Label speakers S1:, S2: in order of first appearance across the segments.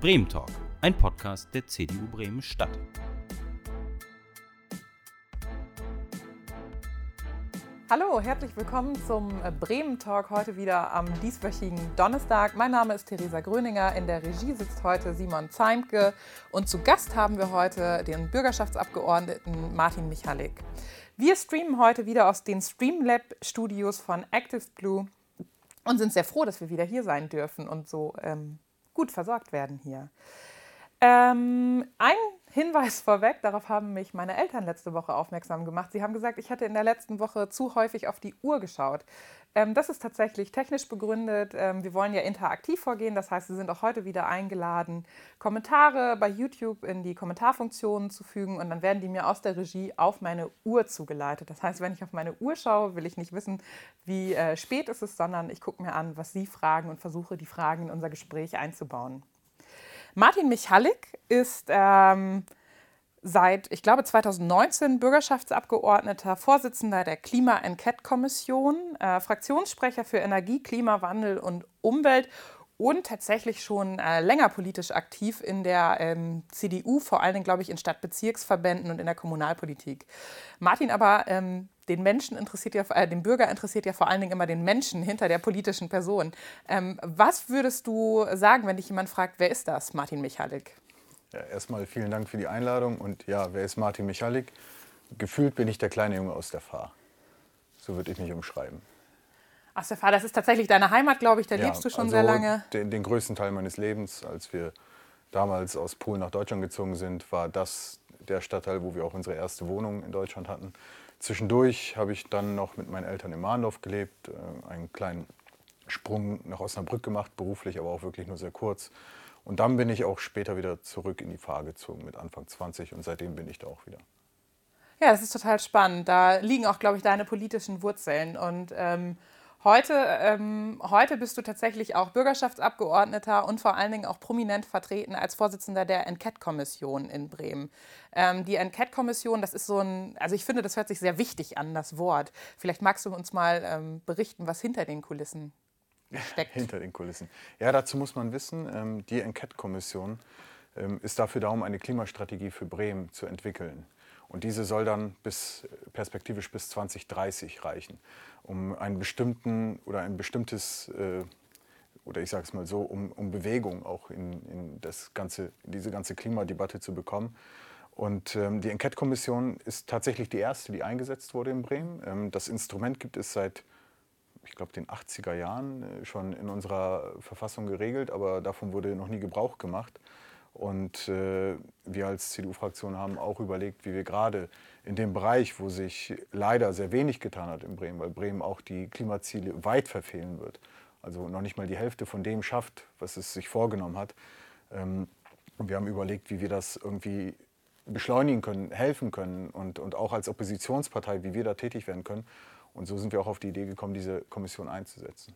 S1: Bremen Talk, ein Podcast der CDU Bremen Stadt.
S2: Hallo, herzlich willkommen zum äh, Bremen Talk heute wieder am dieswöchigen Donnerstag. Mein Name ist Theresa Gröninger. In der Regie sitzt heute Simon Zeimke und zu Gast haben wir heute den Bürgerschaftsabgeordneten Martin Michalik. Wir streamen heute wieder aus den Streamlab Studios von Active Blue und sind sehr froh, dass wir wieder hier sein dürfen und so ähm, gut versorgt werden hier. Ähm, ein Hinweis vorweg, darauf haben mich meine Eltern letzte Woche aufmerksam gemacht. Sie haben gesagt, ich hatte in der letzten Woche zu häufig auf die Uhr geschaut. Ähm, das ist tatsächlich technisch begründet. Ähm, wir wollen ja interaktiv vorgehen, das heißt, Sie sind auch heute wieder eingeladen, Kommentare bei YouTube in die Kommentarfunktionen zu fügen und dann werden die mir aus der Regie auf meine Uhr zugeleitet. Das heißt, wenn ich auf meine Uhr schaue, will ich nicht wissen, wie äh, spät ist es, sondern ich gucke mir an, was Sie fragen und versuche, die Fragen in unser Gespräch einzubauen. Martin Michalik ist ähm, seit, ich glaube, 2019 Bürgerschaftsabgeordneter, Vorsitzender der Klima-Enquete-Kommission, äh, Fraktionssprecher für Energie, Klimawandel und Umwelt und tatsächlich schon äh, länger politisch aktiv in der ähm, CDU, vor allen Dingen, glaube ich, in Stadtbezirksverbänden und in der Kommunalpolitik. Martin aber, ähm, den Menschen interessiert ja, äh, den Bürger interessiert ja vor allen Dingen immer den Menschen hinter der politischen Person. Ähm, was würdest du sagen, wenn dich jemand fragt, wer ist das, Martin Michalik?
S3: Ja, erstmal vielen Dank für die Einladung und ja, wer ist Martin Michalik? Gefühlt bin ich der kleine Junge aus der Fahr. So würde ich mich umschreiben.
S2: Aus der Fahr, das ist tatsächlich deine Heimat, glaube ich, da ja, lebst du schon
S3: also
S2: sehr lange.
S3: Den, den größten Teil meines Lebens, als wir damals aus Polen nach Deutschland gezogen sind, war das der Stadtteil, wo wir auch unsere erste Wohnung in Deutschland hatten. Zwischendurch habe ich dann noch mit meinen Eltern in Mahndorf gelebt, äh, einen kleinen Sprung nach Osnabrück gemacht, beruflich, aber auch wirklich nur sehr kurz. Und dann bin ich auch später wieder zurück in die Fahr gezogen mit Anfang 20 und seitdem bin ich da auch wieder.
S2: Ja, das ist total spannend. Da liegen auch, glaube ich, deine politischen Wurzeln. Und ähm, Heute, ähm, heute bist du tatsächlich auch Bürgerschaftsabgeordneter und vor allen Dingen auch prominent vertreten als Vorsitzender der Enquete-Kommission in Bremen. Ähm, die Enquete-Kommission, das ist so ein, also ich finde, das hört sich sehr wichtig an, das Wort. Vielleicht magst du uns mal ähm, berichten, was hinter den Kulissen steckt.
S3: hinter den Kulissen. Ja, dazu muss man wissen, ähm, die Enquete-Kommission ähm, ist dafür da, um eine Klimastrategie für Bremen zu entwickeln. Und diese soll dann bis, perspektivisch bis 2030 reichen, um einen bestimmten oder ein bestimmtes, äh, oder ich sage es mal so, um, um Bewegung auch in, in, das ganze, diese ganze Klimadebatte zu bekommen. Und ähm, die Enquete-Kommission ist tatsächlich die erste, die eingesetzt wurde in Bremen. Ähm, das Instrument gibt es seit, ich glaube, den 80er Jahren äh, schon in unserer Verfassung geregelt, aber davon wurde noch nie Gebrauch gemacht. Und äh, wir als CDU-Fraktion haben auch überlegt, wie wir gerade in dem Bereich, wo sich leider sehr wenig getan hat in Bremen, weil Bremen auch die Klimaziele weit verfehlen wird, also noch nicht mal die Hälfte von dem schafft, was es sich vorgenommen hat. Ähm, und wir haben überlegt, wie wir das irgendwie beschleunigen können, helfen können und, und auch als Oppositionspartei, wie wir da tätig werden können. Und so sind wir auch auf die Idee gekommen, diese Kommission einzusetzen.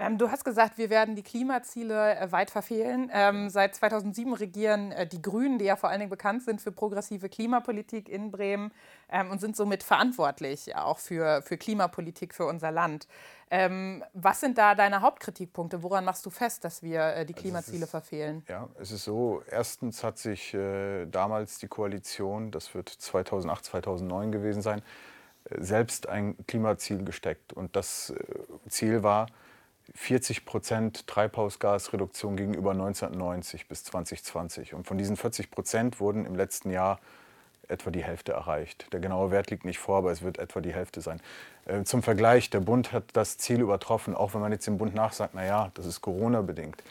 S2: Ähm, du hast gesagt, wir werden die Klimaziele äh, weit verfehlen. Ähm, seit 2007 regieren äh, die Grünen, die ja vor allen Dingen bekannt sind für progressive Klimapolitik in Bremen ähm, und sind somit verantwortlich auch für, für Klimapolitik für unser Land. Ähm, was sind da deine Hauptkritikpunkte? Woran machst du fest, dass wir äh, die also Klimaziele ist, verfehlen?
S3: Ja, es ist so, erstens hat sich äh, damals die Koalition, das wird 2008, 2009 gewesen sein, selbst ein Klimaziel gesteckt. Und das äh, Ziel war, 40 Prozent Treibhausgasreduktion gegenüber 1990 bis 2020. Und von diesen 40 Prozent wurden im letzten Jahr etwa die Hälfte erreicht. Der genaue Wert liegt nicht vor, aber es wird etwa die Hälfte sein. Äh, zum Vergleich, der Bund hat das Ziel übertroffen, auch wenn man jetzt dem Bund nachsagt, naja, das ist Corona-bedingt.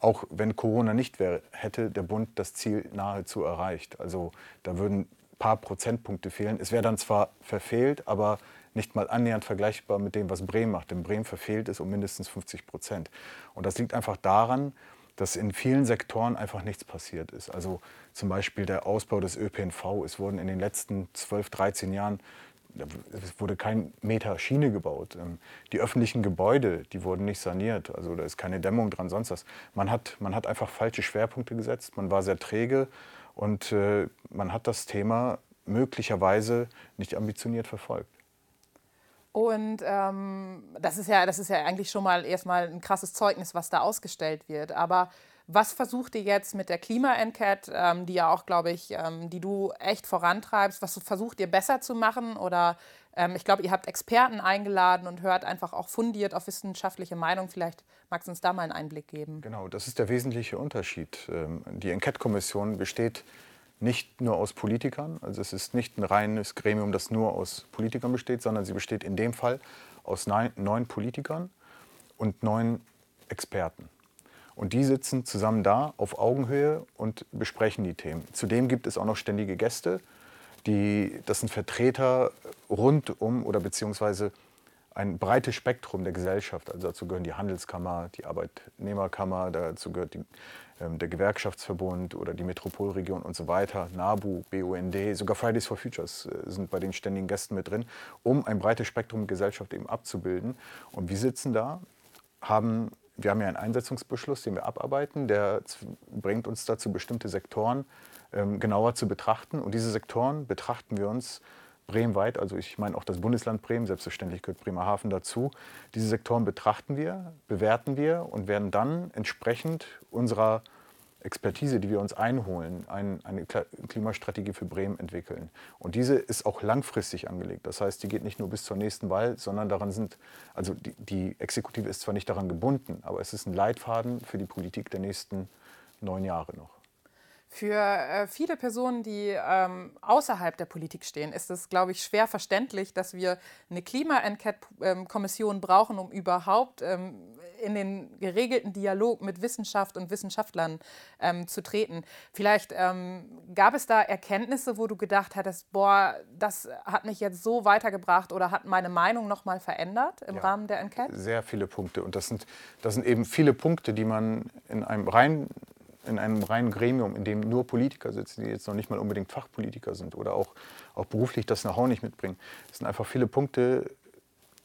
S3: Auch wenn Corona nicht wäre, hätte der Bund das Ziel nahezu erreicht. Also da würden paar Prozentpunkte fehlen. Es wäre dann zwar verfehlt, aber nicht mal annähernd vergleichbar mit dem, was Bremen macht. Denn Bremen verfehlt es um mindestens 50 Prozent. Und das liegt einfach daran, dass in vielen Sektoren einfach nichts passiert ist. Also zum Beispiel der Ausbau des ÖPNV. Es wurden in den letzten 12, 13 Jahren es wurde kein Meter Schiene gebaut. Ähm, die öffentlichen Gebäude, die wurden nicht saniert. Also da ist keine Dämmung dran, sonst was. Man hat, man hat einfach falsche Schwerpunkte gesetzt. Man war sehr träge und äh, man hat das Thema möglicherweise nicht ambitioniert verfolgt.
S2: Und ähm, das, ist ja, das ist ja eigentlich schon mal erstmal ein krasses Zeugnis, was da ausgestellt wird. Aber Was versucht ihr jetzt mit der Klima-NCAT, ähm, die ja auch, glaube ich, ähm, die du echt vorantreibst, was versucht ihr besser zu machen? Oder ähm, ich glaube, ihr habt Experten eingeladen und hört einfach auch fundiert auf wissenschaftliche Meinung. Vielleicht magst du uns da mal einen Einblick geben.
S3: Genau, das ist der wesentliche Unterschied. Ähm, die NCAT-Kommission besteht nicht nur aus Politikern, also es ist nicht ein reines Gremium, das nur aus Politikern besteht, sondern sie besteht in dem Fall aus neun Politikern und neun Experten. Und die sitzen zusammen da auf Augenhöhe und besprechen die Themen. Zudem gibt es auch noch ständige Gäste, die, das sind Vertreter rund um oder beziehungsweise ein breites Spektrum der Gesellschaft. Also dazu gehören die Handelskammer, die Arbeitnehmerkammer, dazu gehört die, äh, der Gewerkschaftsverbund oder die Metropolregion und so weiter, NABU, BUND, sogar Fridays for Futures äh, sind bei den ständigen Gästen mit drin, um ein breites Spektrum der Gesellschaft eben abzubilden. Und wir sitzen da, haben wir haben ja einen Einsetzungsbeschluss, den wir abarbeiten, der bringt uns dazu, bestimmte Sektoren ähm, genauer zu betrachten. Und diese Sektoren betrachten wir uns bremenweit, also ich meine auch das Bundesland Bremen, selbstverständlich gehört Bremerhaven dazu. Diese Sektoren betrachten wir, bewerten wir und werden dann entsprechend unserer Expertise, die wir uns einholen, ein, eine Klimastrategie für Bremen entwickeln. Und diese ist auch langfristig angelegt. Das heißt, die geht nicht nur bis zur nächsten Wahl, sondern daran sind, also die, die Exekutive ist zwar nicht daran gebunden, aber es ist ein Leitfaden für die Politik der nächsten neun Jahre noch.
S2: Für äh, viele Personen, die ähm, außerhalb der Politik stehen, ist es, glaube ich, schwer verständlich, dass wir eine Klima-Enquete-Kommission brauchen, um überhaupt ähm, in den geregelten Dialog mit Wissenschaft und Wissenschaftlern ähm, zu treten. Vielleicht ähm, gab es da Erkenntnisse, wo du gedacht hattest, boah, das hat mich jetzt so weitergebracht oder hat meine Meinung noch mal verändert im ja, Rahmen der Enquete?
S3: Sehr viele Punkte. Und das sind, das sind eben viele Punkte, die man in einem rein in einem reinen Gremium, in dem nur Politiker sitzen, die jetzt noch nicht mal unbedingt Fachpolitiker sind oder auch, auch beruflich das Know-how nicht mitbringen. Es sind einfach viele Punkte,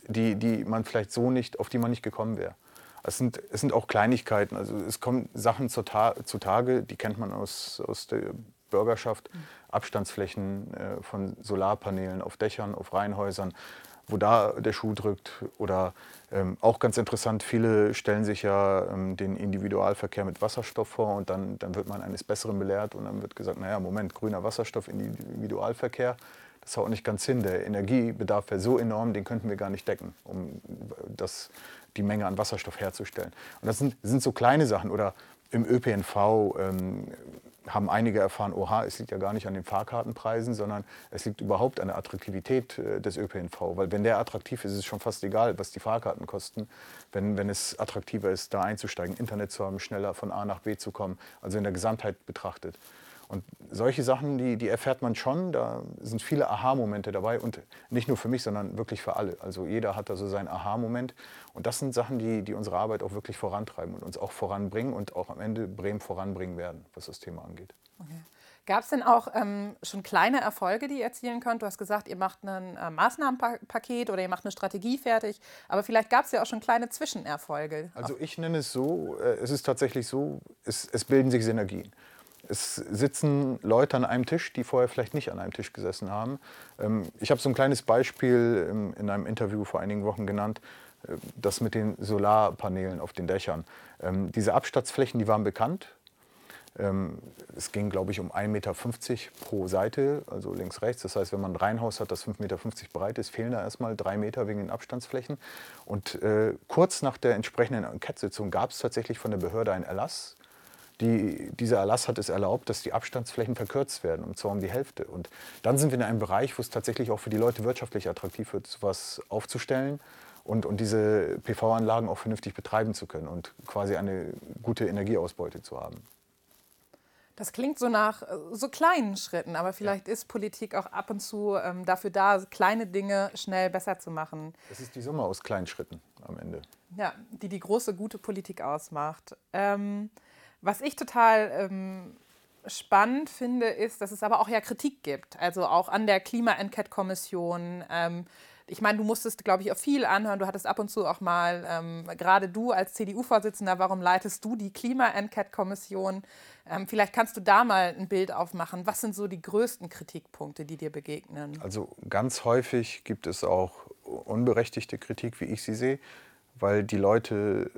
S3: die, die man vielleicht so nicht, auf die man nicht gekommen wäre. Es sind, es sind auch Kleinigkeiten. Also es kommen Sachen zutage, die kennt man aus, aus der Bürgerschaft. Mhm. Abstandsflächen äh, von Solarpanelen auf Dächern, auf Reihenhäusern, wo da der Schuh drückt. Oder ähm, auch ganz interessant, viele stellen sich ja ähm, den Individualverkehr mit Wasserstoff vor und dann, dann wird man eines Besseren belehrt und dann wird gesagt, naja, Moment, grüner Wasserstoff, Individualverkehr, das haut nicht ganz hin. Der Energiebedarf wäre so enorm, den könnten wir gar nicht decken, um das, die Menge an Wasserstoff herzustellen. Und das sind, sind so kleine Sachen. Oder im ÖPNV ähm, haben einige erfahren, oha, es liegt ja gar nicht an den Fahrkartenpreisen, sondern es liegt überhaupt an der Attraktivität äh, des ÖPNV. Weil wenn der attraktiv ist, ist es schon fast egal, was die Fahrkarten kosten. Wenn, wenn es attraktiver ist, da einzusteigen, Internet zu haben, schneller von A nach B zu kommen, also in der Gesamtheit betrachtet. Und solche Sachen, die, die erfährt man schon. Da sind viele Aha-Momente dabei und nicht nur für mich, sondern wirklich für alle. Also jeder hat da so seinen Aha-Moment. Und das sind Sachen, die, die unsere Arbeit auch wirklich vorantreiben und uns auch voranbringen und auch am Ende Bremen voranbringen werden, was das Thema angeht. Okay.
S2: Gab es denn auch ähm, schon kleine Erfolge, die ihr erzielen könnt? Du hast gesagt, ihr macht ein äh, Maßnahmenpaket oder ihr macht eine Strategie fertig, aber vielleicht gab es ja auch schon kleine Zwischenerfolge.
S3: Also ich nenne es so, äh, es ist tatsächlich so, es, es bilden sich Synergien. Es sitzen Leute an einem Tisch, die vorher vielleicht nicht an einem Tisch gesessen haben. Ähm, ich habe so ein kleines Beispiel in einem Interview vor einigen Wochen genannt, äh, das mit den Solarpanelen auf den Dächern. Ähm, diese Abstandsflächen, die waren bekannt. Ähm, es ging, glaube ich, um 1,50 Meter pro Seite, also links, rechts. Das heißt, wenn man ein Reihenhaus hat, das 5,50 Meter breit ist, fehlen da erstmal drei Meter wegen den Abstandsflächen. Und äh, kurz nach der entsprechenden Enquete-Sitzung gab es tatsächlich von der Behörde einen Erlass, die, dieser Erlass hat es erlaubt, dass die Abstandsflächen verkürzt werden, und zwar um die Hälfte. Und dann sind wir in einem Bereich, wo es tatsächlich auch für die Leute wirtschaftlich attraktiv wird, sowas aufzustellen und, und diese PV-Anlagen auch vernünftig betreiben zu können und quasi eine gute Energieausbeute zu haben.
S2: Das klingt so nach äh, so kleinen Schritten, aber vielleicht ja. ist Politik auch ab und zu ähm, dafür da, kleine Dinge schnell besser zu machen.
S3: Es ist die Summe aus kleinen Schritten am Ende.
S2: Ja, die die große, gute Politik ausmacht. Ähm, was ich total ähm, spannend finde, ist, dass es aber auch ja Kritik gibt. Also auch an der Klima-Enquete-Kommission. Ähm, ich meine, du musstest, glaube ich, auch viel anhören. Du hattest ab und zu auch mal, ähm, gerade du als CDU-Vorsitzender, warum leitest du die Klima-Enquete-Kommission? Ähm, vielleicht kannst du da mal ein Bild aufmachen. Was sind so die größten Kritikpunkte, die dir begegnen?
S3: Also ganz häufig gibt es auch unberechtigte Kritik, wie ich sie sehe, weil die Leute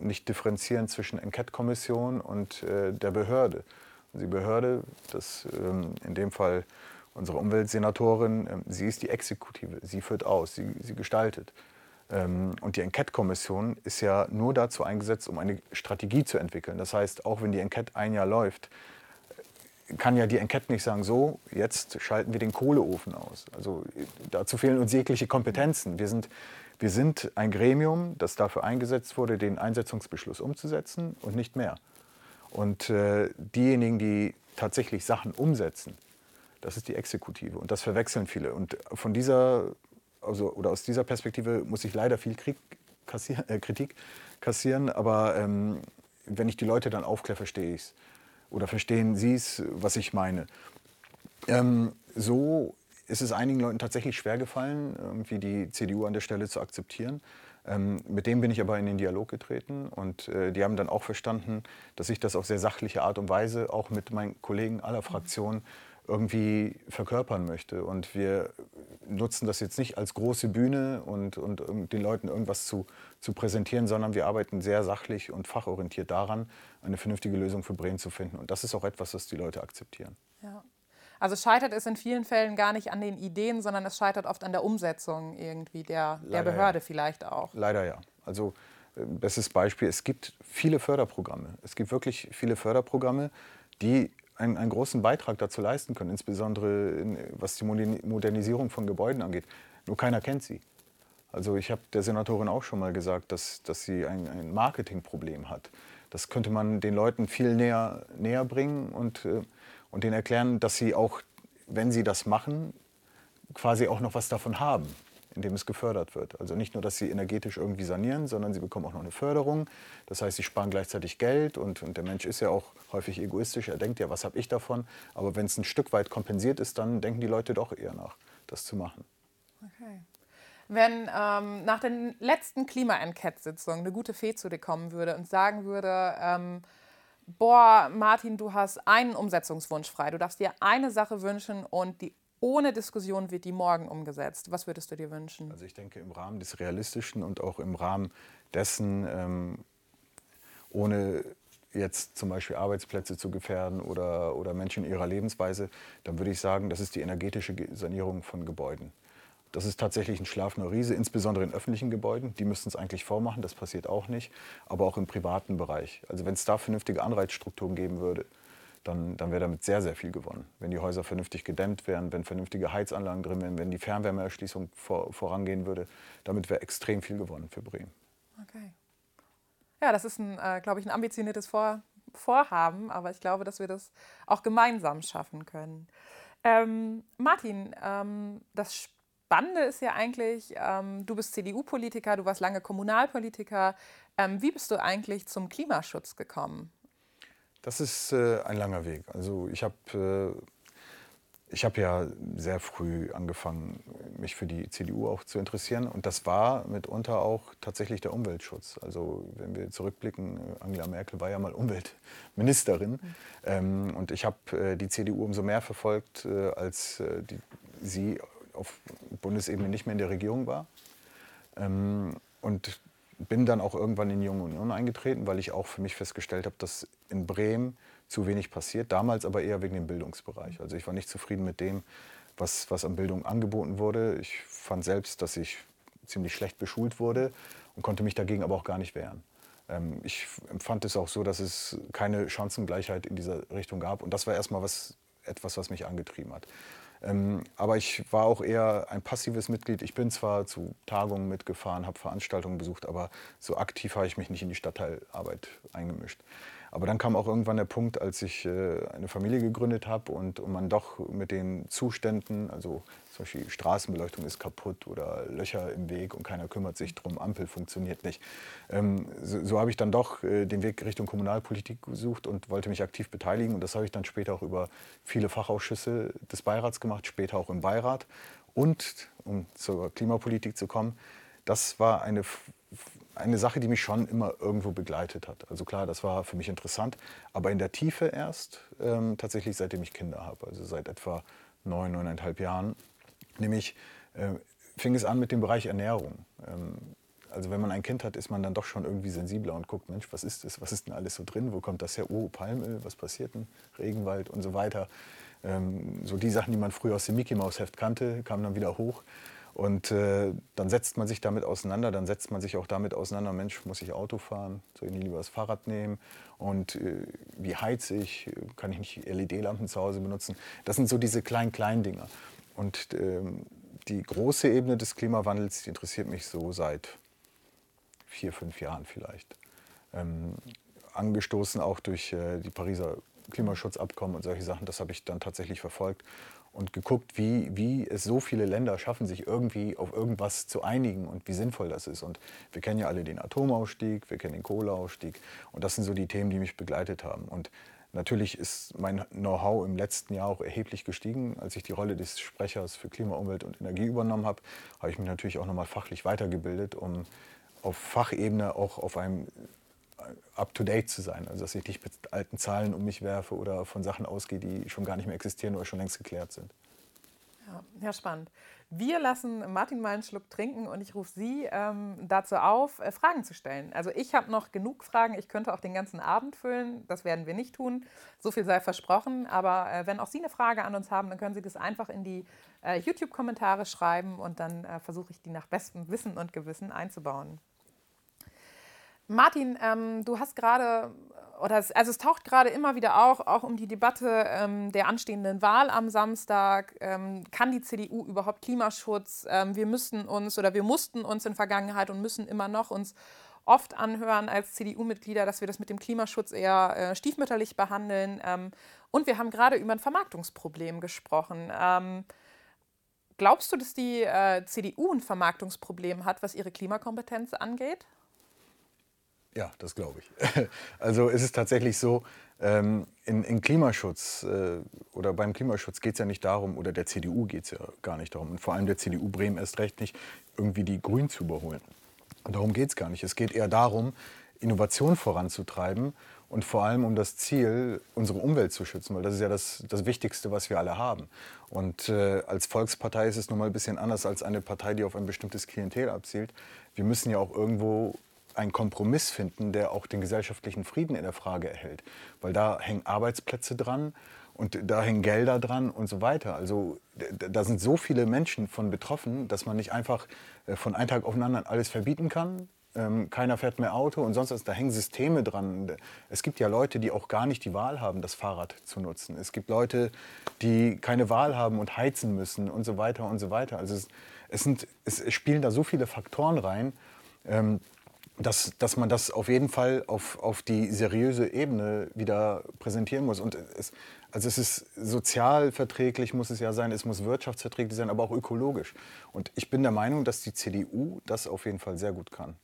S3: nicht differenzieren zwischen Enquete-Kommission und äh, der Behörde. Und die Behörde, das ähm, in dem Fall unsere Umweltsenatorin, ähm, sie ist die Exekutive, sie führt aus, sie, sie gestaltet. Ähm, und die Enquete-Kommission ist ja nur dazu eingesetzt, um eine Strategie zu entwickeln. Das heißt, auch wenn die Enquete ein Jahr läuft, kann ja die Enquete nicht sagen, so, jetzt schalten wir den Kohleofen aus. Also dazu fehlen uns jegliche Kompetenzen. Wir sind, wir sind ein Gremium, das dafür eingesetzt wurde, den Einsetzungsbeschluss umzusetzen und nicht mehr. Und äh, diejenigen, die tatsächlich Sachen umsetzen, das ist die Exekutive. Und das verwechseln viele. Und von dieser, also, oder aus dieser Perspektive muss ich leider viel Krieg kassieren, äh, Kritik kassieren. Aber ähm, wenn ich die Leute dann aufkläre, verstehe ich es. Oder verstehen Sie es, was ich meine. Ähm, so ist es einigen Leuten tatsächlich schwer gefallen, irgendwie die CDU an der Stelle zu akzeptieren. Ähm, mit dem bin ich aber in den Dialog getreten und äh, die haben dann auch verstanden, dass ich das auf sehr sachliche Art und Weise auch mit meinen Kollegen aller Fraktionen irgendwie verkörpern möchte. Und wir nutzen das jetzt nicht als große Bühne und, und um den Leuten irgendwas zu, zu präsentieren, sondern wir arbeiten sehr sachlich und fachorientiert daran, eine vernünftige Lösung für Bremen zu finden. Und das ist auch etwas, das die Leute akzeptieren.
S2: Ja. Also scheitert es in vielen Fällen gar nicht an den Ideen, sondern es scheitert oft an der Umsetzung irgendwie der, der Behörde
S3: ja.
S2: vielleicht auch.
S3: Leider ja. Also äh, bestes Beispiel, es gibt viele Förderprogramme. Es gibt wirklich viele Förderprogramme, die einen, einen großen Beitrag dazu leisten können, insbesondere in, was die Modernisierung von Gebäuden angeht. Nur keiner kennt sie. Also ich habe der Senatorin auch schon mal gesagt, dass, dass sie ein, ein Marketingproblem hat. Das könnte man den Leuten viel näher, näher bringen und, äh, und denen erklären, dass sie auch, wenn sie das machen, quasi auch noch was davon haben in dem es gefördert wird. Also nicht nur, dass sie energetisch irgendwie sanieren, sondern sie bekommen auch noch eine Förderung. Das heißt, sie sparen gleichzeitig Geld und, und der Mensch ist ja auch häufig egoistisch. Er denkt ja, was habe ich davon? Aber wenn es ein Stück weit kompensiert ist, dann denken die Leute doch eher nach, das zu machen.
S2: Okay. Wenn ähm, nach den letzten Klima-Enquete-Sitzungen eine gute Fee zu dir kommen würde und sagen würde, ähm, boah, Martin, du hast einen Umsetzungswunsch frei. Du darfst dir eine Sache wünschen und die ohne Diskussion wird die morgen umgesetzt. Was würdest du dir wünschen?
S3: Also ich denke im Rahmen des Realistischen und auch im Rahmen dessen, ähm, ohne jetzt zum Beispiel Arbeitsplätze zu gefährden oder, oder Menschen in ihrer Lebensweise, dann würde ich sagen, das ist die energetische Sanierung von Gebäuden. Das ist tatsächlich ein schlafender Riese, insbesondere in öffentlichen Gebäuden. Die müssten es eigentlich vormachen, das passiert auch nicht. Aber auch im privaten Bereich. Also wenn es da vernünftige Anreizstrukturen geben würde, dann, dann wäre damit sehr, sehr viel gewonnen. Wenn die Häuser vernünftig gedämmt wären, wenn vernünftige Heizanlagen drin wären, wenn die Fernwärmeerschließung vor, vorangehen würde, damit wäre extrem viel gewonnen für Bremen.
S2: Okay. Ja, das ist, äh, glaube ich, ein ambitioniertes Vor Vorhaben, aber ich glaube, dass wir das auch gemeinsam schaffen können. Ähm, Martin, ähm, das Spannende ist ja eigentlich, ähm, du bist CDU-Politiker, du warst lange Kommunalpolitiker. Ähm, wie bist du eigentlich zum Klimaschutz gekommen?
S3: Das ist äh, ein langer Weg. Also ich habe äh, hab ja sehr früh angefangen, mich für die CDU auch zu interessieren. Und das war mitunter auch tatsächlich der Umweltschutz. Also wenn wir zurückblicken, Angela Merkel war ja mal Umweltministerin. Mhm. Ähm, und ich habe äh, die CDU umso mehr verfolgt, äh, als äh, die, sie auf Bundesebene nicht mehr in der Regierung war. Ähm, und bin dann auch irgendwann in die Junge Union eingetreten, weil ich auch für mich festgestellt habe, dass in Bremen zu wenig passiert. Damals aber eher wegen dem Bildungsbereich. Also ich war nicht zufrieden mit dem, was, was an Bildung angeboten wurde. Ich fand selbst, dass ich ziemlich schlecht beschult wurde und konnte mich dagegen aber auch gar nicht wehren. Ähm, ich empfand es auch so, dass es keine Chancengleichheit in dieser Richtung gab. Und das war erstmal was, etwas, was mich angetrieben hat. Ähm, aber ich war auch eher ein passives Mitglied. Ich bin zwar zu Tagungen mitgefahren, habe Veranstaltungen besucht, aber so aktiv habe ich mich nicht in die Stadtteilarbeit eingemischt. Aber dann kam auch irgendwann der Punkt, als ich äh, eine Familie gegründet habe und, und man doch mit den Zuständen, also zum Beispiel Straßenbeleuchtung ist kaputt oder Löcher im Weg und keiner kümmert sich drum, Ampel funktioniert nicht. Ähm, so, so habe ich dann doch äh, den Weg Richtung Kommunalpolitik gesucht und wollte mich aktiv beteiligen. Und das habe ich dann später auch über viele Fachausschüsse des Beirats gemacht, später auch im Beirat. Und, um zur Klimapolitik zu kommen, das war eine eine Sache, die mich schon immer irgendwo begleitet hat. Also klar, das war für mich interessant, aber in der Tiefe erst ähm, tatsächlich seitdem ich Kinder habe, also seit etwa neun, neuneinhalb Jahren. Nämlich äh, fing es an mit dem Bereich Ernährung. Ähm, also wenn man ein Kind hat, ist man dann doch schon irgendwie sensibler und guckt, Mensch, was ist das? Was ist denn alles so drin? Wo kommt das her? Oh, Palmöl, was passiert denn? Regenwald und so weiter. Ähm, so die Sachen, die man früher aus dem Mickey Maus Heft kannte, kamen dann wieder hoch. Und äh, dann setzt man sich damit auseinander, dann setzt man sich auch damit auseinander, Mensch, muss ich Auto fahren, soll ich lieber das Fahrrad nehmen und äh, wie heize ich, kann ich nicht LED-Lampen zu Hause benutzen. Das sind so diese kleinen, kleinen Dinger. Und ähm, die große Ebene des Klimawandels, die interessiert mich so seit vier, fünf Jahren vielleicht. Ähm, angestoßen auch durch äh, die Pariser Klimaschutzabkommen und solche Sachen, das habe ich dann tatsächlich verfolgt und geguckt, wie, wie es so viele Länder schaffen, sich irgendwie auf irgendwas zu einigen und wie sinnvoll das ist. Und wir kennen ja alle den Atomausstieg, wir kennen den Kohleausstieg und das sind so die Themen, die mich begleitet haben. Und natürlich ist mein Know-how im letzten Jahr auch erheblich gestiegen. Als ich die Rolle des Sprechers für Klima, Umwelt und Energie übernommen habe, habe ich mich natürlich auch nochmal fachlich weitergebildet, um auf Fachebene auch auf einem up-to-date zu sein. Also dass ich nicht mit alten Zahlen um mich werfe oder von Sachen ausgehe, die schon gar nicht mehr existieren oder schon längst geklärt sind.
S2: Ja, ja spannend. Wir lassen Martin mal einen Schluck trinken und ich rufe Sie ähm, dazu auf, äh, Fragen zu stellen. Also ich habe noch genug Fragen. Ich könnte auch den ganzen Abend füllen. Das werden wir nicht tun. So viel sei versprochen. Aber äh, wenn auch Sie eine Frage an uns haben, dann können Sie das einfach in die äh, YouTube-Kommentare schreiben und dann äh, versuche ich die nach bestem Wissen und Gewissen einzubauen. Martin, ähm, du hast gerade, oder es, also es taucht gerade immer wieder auch, auch um die Debatte ähm, der anstehenden Wahl am Samstag. Ähm, kann die CDU überhaupt Klimaschutz? Ähm, wir müssen uns oder wir mussten uns in Vergangenheit und müssen immer noch uns oft anhören als CDU-Mitglieder, dass wir das mit dem Klimaschutz eher äh, stiefmütterlich behandeln. Ähm, und wir haben gerade über ein Vermarktungsproblem gesprochen. Ähm, glaubst du, dass die äh, CDU ein Vermarktungsproblem hat, was ihre Klimakompetenz angeht?
S3: Ja, das glaube ich. Also es ist tatsächlich so, ähm, in, in, Klimaschutz äh, oder beim Klimaschutz geht es ja nicht darum, oder der CDU geht es ja gar nicht darum, und vor allem der CDU Bremen erst recht nicht, irgendwie die Grünen zu überholen. Darum geht es gar nicht. Es geht eher darum, Innovation voranzutreiben und vor allem um das Ziel, unsere Umwelt zu schützen, weil das ist ja das, das Wichtigste, was wir alle haben. Und äh, als Volkspartei ist es nun mal ein bisschen anders als eine Partei, die auf ein bestimmtes Klientel abzielt. Wir müssen ja auch irgendwo einen Kompromiss finden, der auch den gesellschaftlichen Frieden in der Frage erhält. Weil da hängen Arbeitsplätze dran und da hängen Gelder dran und so weiter. Also da sind so viele Menschen von betroffen, dass man nicht einfach äh, von einem Tag auf den anderen alles verbieten kann. Ähm, keiner fährt mehr Auto und sonst was. Da hängen Systeme dran. Es gibt ja Leute, die auch gar nicht die Wahl haben, das Fahrrad zu nutzen. Es gibt Leute, die keine Wahl haben und heizen müssen und so weiter und so weiter. Also es, es, sind, es spielen da so viele Faktoren rein. Dass, dass man das auf jeden Fall auf, auf die seriöse Ebene wieder präsentieren muss. Und es, also es ist sozial verträglich, muss es ja sein, es muss wirtschaftsverträglich sein, aber auch ökologisch. Und ich bin der Meinung, dass die CDU das auf jeden Fall sehr gut kann.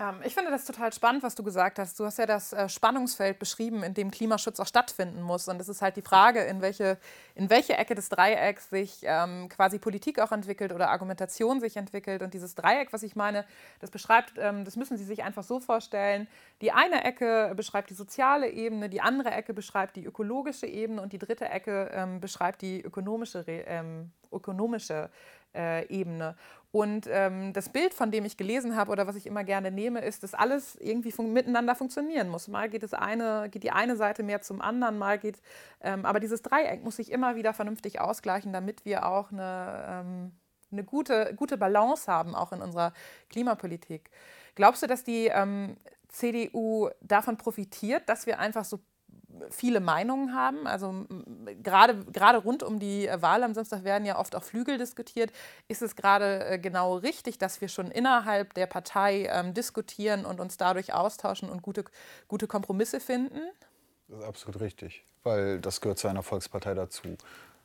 S2: Ähm, ich finde das total spannend, was du gesagt hast. Du hast ja das äh, Spannungsfeld beschrieben, in dem Klimaschutz auch stattfinden muss. Und es ist halt die Frage, in welche, in welche Ecke des Dreiecks sich ähm, quasi Politik auch entwickelt oder Argumentation sich entwickelt. Und dieses Dreieck, was ich meine, das beschreibt, ähm, das müssen Sie sich einfach so vorstellen. Die eine Ecke beschreibt die soziale Ebene, die andere Ecke beschreibt die ökologische Ebene und die dritte Ecke ähm, beschreibt die ökonomische, ähm, ökonomische äh, Ebene. Und ähm, das Bild, von dem ich gelesen habe oder was ich immer gerne nehme, ist, dass alles irgendwie fun miteinander funktionieren muss. Mal geht, es eine, geht die eine Seite mehr zum anderen, mal geht, ähm, aber dieses Dreieck muss sich immer wieder vernünftig ausgleichen, damit wir auch eine, ähm, eine gute, gute Balance haben, auch in unserer Klimapolitik. Glaubst du, dass die ähm, CDU davon profitiert, dass wir einfach so viele Meinungen haben. Also gerade, gerade rund um die Wahl am Samstag werden ja oft auch Flügel diskutiert. Ist es gerade äh, genau richtig, dass wir schon innerhalb der Partei ähm, diskutieren und uns dadurch austauschen und gute, gute Kompromisse finden?
S3: Das ist absolut richtig, weil das gehört zu einer Volkspartei dazu.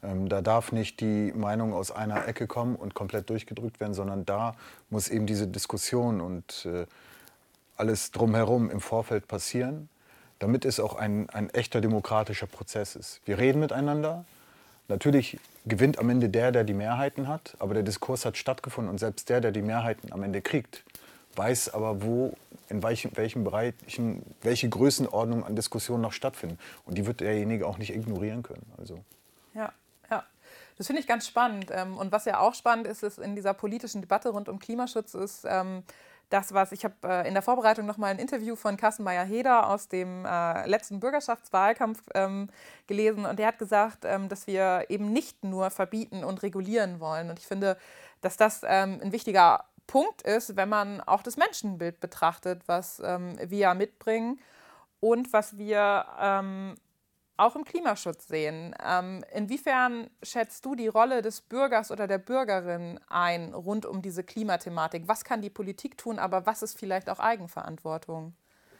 S3: Ähm, da darf nicht die Meinung aus einer Ecke kommen und komplett durchgedrückt werden, sondern da muss eben diese Diskussion und äh, alles drumherum im Vorfeld passieren damit es auch ein, ein echter demokratischer Prozess ist. Wir reden miteinander. Natürlich gewinnt am Ende der, der die Mehrheiten hat, aber der Diskurs hat stattgefunden und selbst der, der die Mehrheiten am Ende kriegt, weiß aber, wo, in welchen, welchen Bereichen, welche Größenordnung an Diskussionen noch stattfinden. Und die wird derjenige auch nicht ignorieren können. Also.
S2: Ja, ja. Das finde ich ganz spannend. Ähm, und was ja auch spannend ist, ist in dieser politischen Debatte rund um Klimaschutz ist ähm, das, was ich habe äh, in der Vorbereitung noch mal ein Interview von Carsten Meyer-Heder aus dem äh, letzten Bürgerschaftswahlkampf ähm, gelesen und der hat gesagt, dass wir eben nicht nur verbieten und regulieren wollen. Und ich finde, dass das ein wichtiger Punkt ist, wenn man auch das Menschenbild betrachtet, was wir ja mitbringen und was wir auch im Klimaschutz sehen. Ähm, inwiefern schätzt du die Rolle des Bürgers oder der Bürgerin ein rund um diese Klimathematik? Was kann die Politik tun, aber was ist vielleicht auch Eigenverantwortung?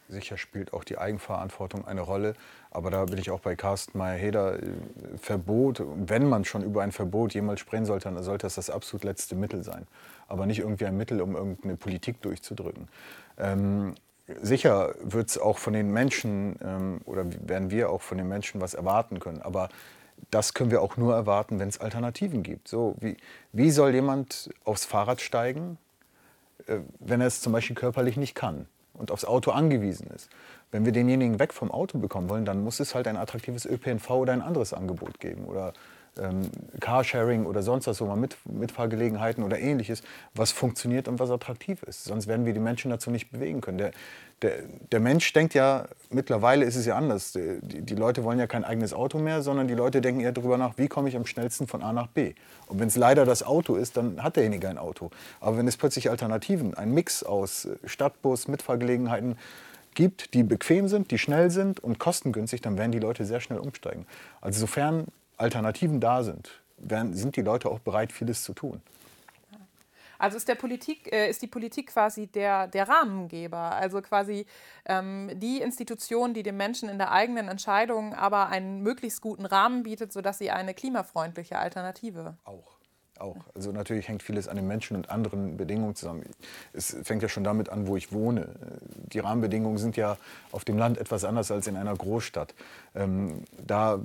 S3: Sicher spielt auch die Eigenverantwortung eine Rolle. Aber da bin ich auch bei Carsten Meyer-Heder. Verbot, wenn man schon über ein Verbot jemals sprechen sollte, dann sollte das das absolut letzte Mittel sein. Aber nicht irgendwie ein Mittel, um irgendeine Politik durchzudrücken. Ähm, sicher wird es auch von den Menschen ähm, oder werden wir auch von den Menschen was erwarten können. Aber das können wir auch nur erwarten, wenn es Alternativen gibt. So, wie, wie soll jemand aufs Fahrrad steigen, äh, wenn er es zum Beispiel körperlich nicht kann und aufs Auto angewiesen ist? Wenn wir denjenigen weg vom Auto bekommen wollen, dann muss es halt ein attraktives ÖPNV oder ein anderes Angebot geben. Oder ähm, Carsharing oder sonst was, so mal mit, Mitfahrgelegenheiten oder ähnliches, was funktioniert und was attraktiv ist. Sonst werden wir die Menschen dazu nicht bewegen können. Der, der, der Mensch denkt ja, mittlerweile ist es ja anders. Die, die, Leute wollen ja kein eigenes Auto mehr, sondern die Leute denken eher darüber nach, wie komme ich am schnellsten von A nach B. Und wenn es leider das Auto ist, dann hat derjenige ein Auto. Aber wenn es plötzlich Alternativen, ein Mix aus Stadtbus, Mitfahrgelegenheiten, gibt, die bequem sind, die schnell sind und kostengünstig, dann werden die Leute sehr schnell umsteigen. Also sofern Alternativen da sind, werden, sind die Leute auch bereit, vieles zu tun.
S2: Also ist, der Politik, äh, ist die Politik quasi der, der Rahmengeber, also quasi ähm, die Institution, die den Menschen in der eigenen Entscheidung aber einen möglichst guten Rahmen bietet, sodass sie eine klimafreundliche Alternative.
S3: Auch. Auch. Also natürlich hängt vieles an den Menschen und anderen Bedingungen zusammen. Es fängt ja schon damit an, wo ich wohne. Die Rahmenbedingungen sind ja auf dem Land etwas anders als in einer Großstadt. Ähm, da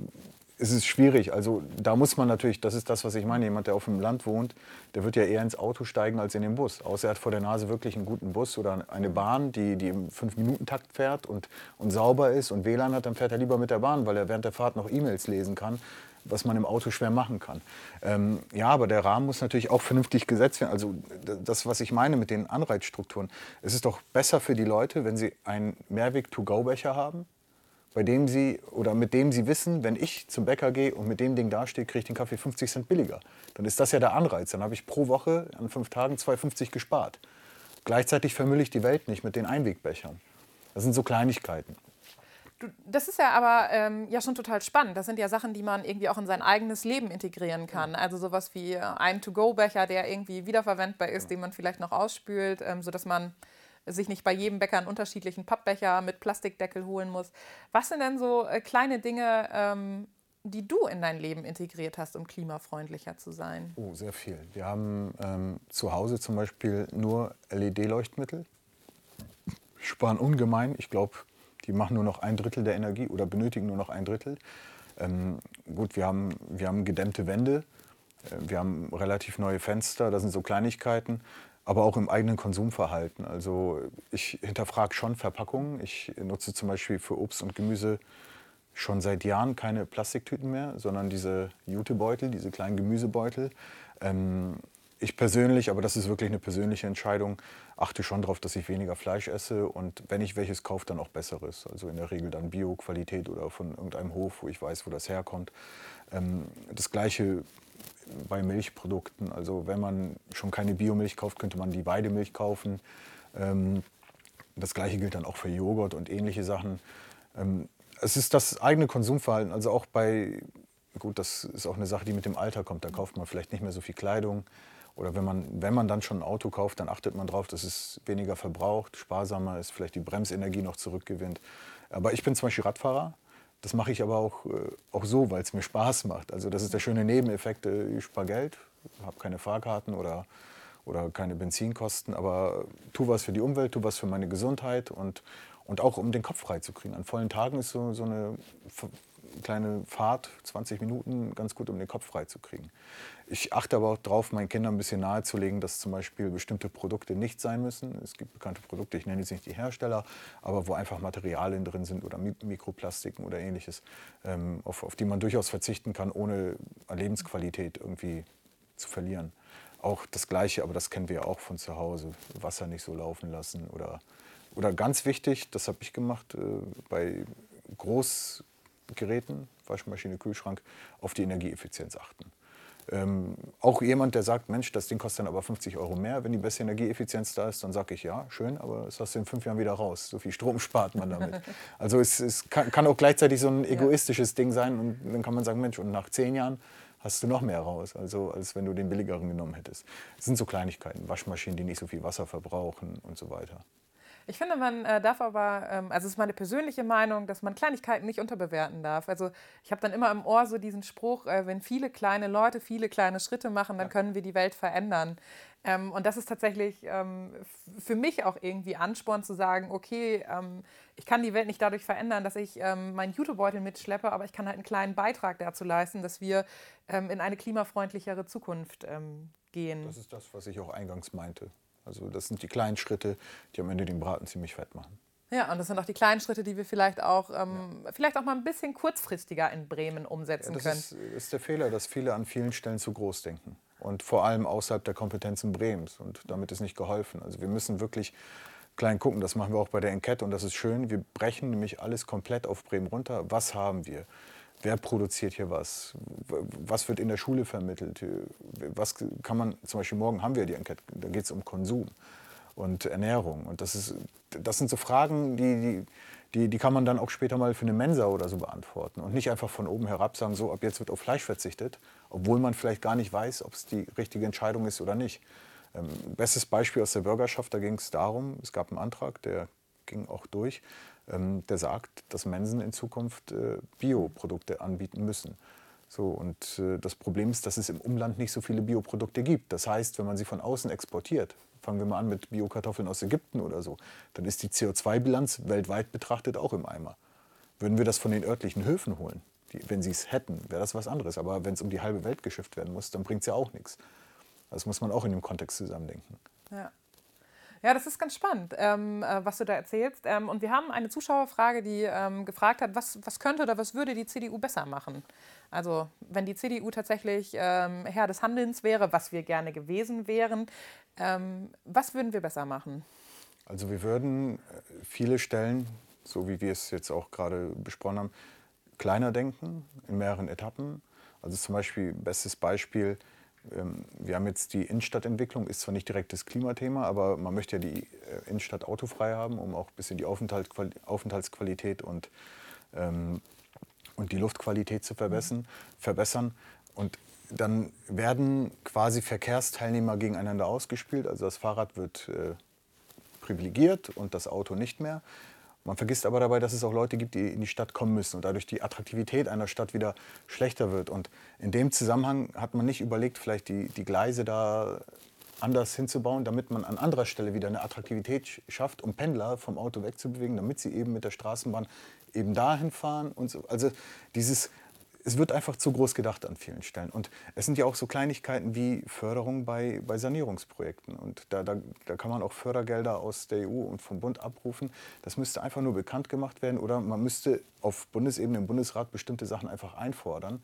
S3: es ist schwierig. Also da muss man natürlich, das ist das, was ich meine, jemand, der auf dem Land wohnt, der wird ja eher ins Auto steigen als in den Bus. Außer er hat vor der Nase wirklich einen guten Bus oder eine Bahn, die, die im Fünf-Minuten-Takt fährt und, und sauber ist und WLAN hat, dann fährt er lieber mit der Bahn, weil er während der Fahrt noch E-Mails lesen kann, was man im Auto schwer machen kann. Ähm, ja, aber der Rahmen muss natürlich auch vernünftig gesetzt werden. Also das, was ich meine mit den Anreizstrukturen. Es ist doch besser für die Leute, wenn sie einen Mehrweg-to-go-Becher haben, bei dem Sie oder mit dem Sie wissen, wenn ich zum Bäcker gehe und mit dem Ding dastehe, kriege ich den Kaffee 50 Cent billiger. Dann ist das ja der Anreiz. Dann habe ich pro Woche an fünf Tagen 2,50 gespart. Gleichzeitig vermülle ich die Welt nicht mit den Einwegbechern. Das sind so Kleinigkeiten.
S2: Das ist ja aber ähm, ja schon total spannend. Das sind ja Sachen, die man irgendwie auch in sein eigenes Leben integrieren kann. Also sowas wie ein To-Go-Becher, der irgendwie wiederverwendbar ist, den man vielleicht noch ausspült, ähm, sodass man sich nicht bei jedem Bäcker einen unterschiedlichen Pappbecher mit Plastikdeckel holen muss. Was sind denn so äh, kleine Dinge, ähm, die du in dein Leben integriert hast, um klimafreundlicher zu sein?
S3: Oh, sehr viel. Wir haben ähm, zu Hause zum Beispiel nur LED-Leuchtmittel. Sparen ungemein. Ich glaube, die machen nur noch ein Drittel der Energie oder benötigen nur noch ein Drittel. Ähm, gut, wir haben, wir haben gedämmte Wände. Äh, wir haben relativ neue Fenster, das sind so Kleinigkeiten aber auch im eigenen Konsumverhalten. Also ich hinterfrage schon Verpackungen. Ich nutze zum Beispiel für Obst und Gemüse schon seit Jahren keine Plastiktüten mehr, sondern diese Jutebeutel, diese kleinen Gemüsebeutel. Ähm, ich persönlich, aber das ist wirklich eine persönliche Entscheidung, achte schon darauf, dass ich weniger Fleisch esse und wenn ich welches kaufe, dann auch besseres. Also in der Regel dann Bio-Qualität oder von irgendeinem Hof, wo ich weiß, wo das herkommt. Ähm, das gleiche bei Milchprodukten. Also wenn man schon keine Biomilch kauft, könnte man die Weidemilch kaufen. Ähm, das gleiche gilt dann auch für Joghurt und ähnliche Sachen. Ähm, es ist das eigene Konsumverhalten. Also auch bei, gut, das ist auch eine Sache, die mit dem Alter kommt. Da kauft man vielleicht nicht mehr so viel Kleidung. Oder wenn man, wenn man dann schon ein Auto kauft, dann achtet man darauf, dass es weniger verbraucht, sparsamer ist, vielleicht die Bremsenergie noch zurückgewinnt. Aber ich bin zum Beispiel Radfahrer das mache ich aber auch, äh, auch so, weil es mir Spaß macht. Also das ist der schöne Nebeneffekt. Äh, ich spare Geld, habe keine Fahrkarten oder, oder keine Benzinkosten, aber tu was für die Umwelt, tu was für meine Gesundheit und, und auch um den Kopf frei. An vollen Tagen ist so, so eine kleine Fahrt, 20 Minuten, ganz gut, um den Kopf frei zu kriegen. Ich achte aber auch darauf, meinen Kindern ein bisschen nahezulegen, dass zum Beispiel bestimmte Produkte nicht sein müssen. Es gibt bekannte Produkte, ich nenne jetzt nicht die Hersteller, aber wo einfach Materialien drin sind oder Mikroplastiken oder ähnliches, ähm, auf, auf die man durchaus verzichten kann, ohne Lebensqualität irgendwie zu verlieren. Auch das Gleiche, aber das kennen wir auch von zu Hause. Wasser nicht so laufen lassen oder, oder ganz wichtig, das habe ich gemacht, äh, bei Großgeräten, Waschmaschine, Kühlschrank, auf die Energieeffizienz achten. Ähm, auch jemand, der sagt, Mensch, das Ding kostet dann aber 50 Euro mehr, wenn die beste Energieeffizienz da ist, dann sage ich, ja, schön, aber das hast du in fünf Jahren wieder raus. So viel Strom spart man damit. Also es, es kann, kann, auch gleichzeitig so ein egoistisches ja. Ding sein und dann kann man sagen, Mensch, und nach zehn Jahren hast du noch mehr raus, also als wenn du den billigeren genommen hättest. Das sind so Kleinigkeiten, Waschmaschinen, die nicht so viel Wasser verbrauchen und so weiter.
S2: Ich finde, man äh, darf aber, ähm, also es ist meine persönliche Meinung, dass man Kleinigkeiten nicht unterbewerten darf. Also ich habe dann immer im Ohr so diesen Spruch, äh, wenn viele kleine Leute viele kleine Schritte machen, dann können wir die Welt verändern. Ähm, und das ist tatsächlich ähm, für mich auch irgendwie Ansporn zu sagen, okay, ähm, ich kann die Welt nicht dadurch verändern, dass ich ähm, meinen Jutebeutel mitschleppe, aber ich kann halt einen kleinen Beitrag dazu leisten, dass wir ähm, in eine klimafreundlichere Zukunft gehen.
S3: Das ist das, was ich auch eingangs meinte. Also das sind die kleinen Schritte, die am Ende den Braten ziemlich fett machen.
S2: Ja, und das sind auch die kleinen Schritte, die wir vielleicht auch, ähm, ja. vielleicht auch mal ein bisschen kurzfristiger in Bremen umsetzen
S3: ja, das
S2: können.
S3: Das ist, ist der Fehler, dass viele an vielen Stellen zu groß denken. Und vor allem außerhalb der Kompetenzen Bremens. Und damit ist nicht geholfen. Also wir müssen wirklich klein gucken. Das machen wir auch bei der Enquete und das ist schön. Wir brechen nämlich alles komplett auf Bremen runter. Was haben wir? Wer produziert hier was? Was wird in der Schule vermittelt? Was kann man, zum Beispiel morgen haben wir die Enquete, da geht es um Konsum und Ernährung. Und das, ist, das sind so Fragen, die, die, die, kann man dann auch später mal für eine Mensa oder so beantworten. Und nicht einfach von oben herab sagen, so ab jetzt wird auf Fleisch verzichtet, obwohl man vielleicht gar nicht weiß, ob es die richtige Entscheidung ist oder nicht. Ähm, bestes Beispiel aus der Bürgerschaft, da ging es darum, es gab einen Antrag, der ging auch durch, der sagt, dass Mensen in Zukunft äh, Bioprodukte anbieten müssen. So, und äh, das Problem ist, dass es im Umland nicht so viele Bioprodukte gibt. Das heißt, wenn man sie von außen exportiert, fangen wir mal an mit Biokartoffeln aus Ägypten oder so, dann ist die CO2-Bilanz weltweit betrachtet auch im Eimer. Würden wir das von den örtlichen Höfen holen, die, wenn sie es hätten, wäre das was anderes. Aber wenn es um die halbe Welt geschifft werden muss, dann bringt es ja auch nichts. Das muss man auch in dem Kontext zusammendenken.
S2: Ja. Ja, das ist ganz spannend, ähm, äh, was du da erzählst. Ähm, und wir haben eine Zuschauerfrage, die ähm, gefragt hat, was, was könnte oder was würde die CDU besser machen? Also wenn die CDU tatsächlich ähm, Herr des Handelns wäre, was wir gerne gewesen wären, ähm, was würden wir besser machen?
S3: Also wir würden äh, viele Stellen, so wie wir es jetzt auch gerade besprochen haben, kleiner denken, in mehreren Etappen. Also zum Beispiel, bestes Beispiel, wir haben jetzt die Innenstadtentwicklung, ist zwar nicht direkt das Klimathema, aber man möchte ja die äh, Innenstadt autofrei haben, um auch ein bisschen die Aufenthaltsqualität und, ähm, und die Luftqualität zu verbessern. verbessern. Und dann werden quasi Verkehrsteilnehmer gegeneinander ausgespielt. Also das Fahrrad wird äh, privilegiert und das Auto nicht mehr. Man vergisst aber dabei, dass es auch Leute gibt, die in die Stadt kommen müssen und dadurch die Attraktivität einer Stadt wieder schlechter wird. Und in dem Zusammenhang hat man nicht überlegt, vielleicht die, die Gleise da anders hinzubauen, damit man an anderer Stelle wieder eine Attraktivität schafft, um Pendler vom Auto wegzubewegen, damit sie eben mit der Straßenbahn eben dahin fahren. Und so. Also dieses es wird einfach zu groß gedacht an vielen Stellen. Und es sind ja auch so Kleinigkeiten wie Förderung bei, bei Sanierungsprojekten. Und da, da, da kann man auch Fördergelder aus der EU und vom Bund abrufen. Das müsste einfach nur bekannt gemacht werden oder man müsste auf Bundesebene im Bundesrat bestimmte Sachen einfach einfordern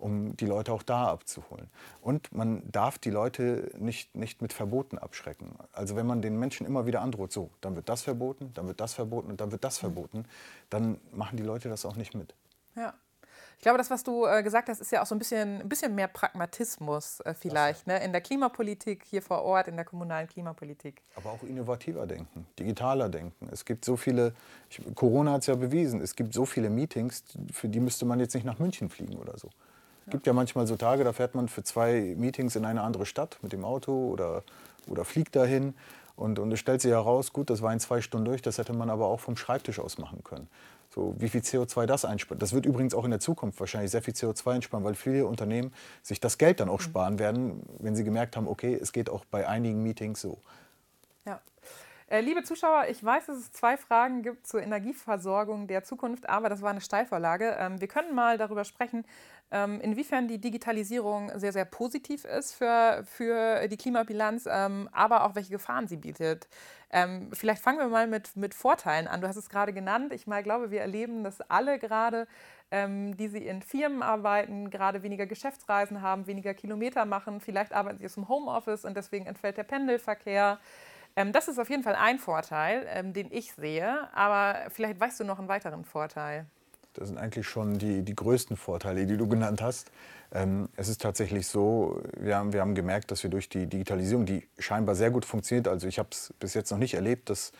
S3: um die Leute auch da abzuholen. Und man darf die Leute nicht, nicht mit Verboten abschrecken. Also wenn man den Menschen immer wieder androht, so, dann wird das verboten, dann wird das verboten und dann wird das verboten, dann machen die Leute das auch nicht mit.
S2: Ja. Ich glaube, das, was du äh, gesagt hast, ist ja auch so ein bisschen, ein bisschen mehr Pragmatismus äh, vielleicht ne? in der Klimapolitik hier vor Ort, in der kommunalen Klimapolitik.
S3: Aber auch innovativer denken, digitaler denken. Es gibt so viele, ich, Corona hat es ja bewiesen, es gibt so viele Meetings, für die müsste man jetzt nicht nach München fliegen oder so. Es gibt ja manchmal so Tage, da fährt man für zwei Meetings in eine andere Stadt mit dem Auto oder, oder fliegt dahin. Und, und es stellt sich heraus, gut, das war in zwei Stunden durch, das hätte man aber auch vom Schreibtisch aus machen können. So, wie viel CO2 das einspart. Das wird übrigens auch in der Zukunft wahrscheinlich sehr viel CO2 einsparen, weil viele Unternehmen sich das Geld dann auch mhm. sparen werden, wenn sie gemerkt haben, okay, es geht auch bei einigen Meetings so.
S2: Ja. Äh, liebe Zuschauer, ich weiß, dass es zwei Fragen gibt zur Energieversorgung der Zukunft, aber das war eine Steilvorlage. Ähm, wir können mal darüber sprechen, ähm, inwiefern die Digitalisierung sehr, sehr positiv ist für, für die Klimabilanz, ähm, aber auch welche Gefahren sie bietet. Vielleicht fangen wir mal mit, mit Vorteilen an. Du hast es gerade genannt. Ich mal glaube, wir erleben, dass alle gerade, ähm, die sie in Firmen arbeiten, gerade weniger Geschäftsreisen haben, weniger Kilometer machen. Vielleicht arbeiten sie aus dem Homeoffice und deswegen entfällt der Pendelverkehr. Ähm, das ist auf jeden Fall ein Vorteil, ähm, den ich sehe. Aber vielleicht weißt du noch einen weiteren Vorteil.
S3: Das sind eigentlich schon die, die größten Vorteile, die du genannt hast. Ähm, es ist tatsächlich so, wir haben, wir haben gemerkt, dass wir durch die Digitalisierung, die scheinbar sehr gut funktioniert, also ich habe es bis jetzt noch nicht erlebt, dass,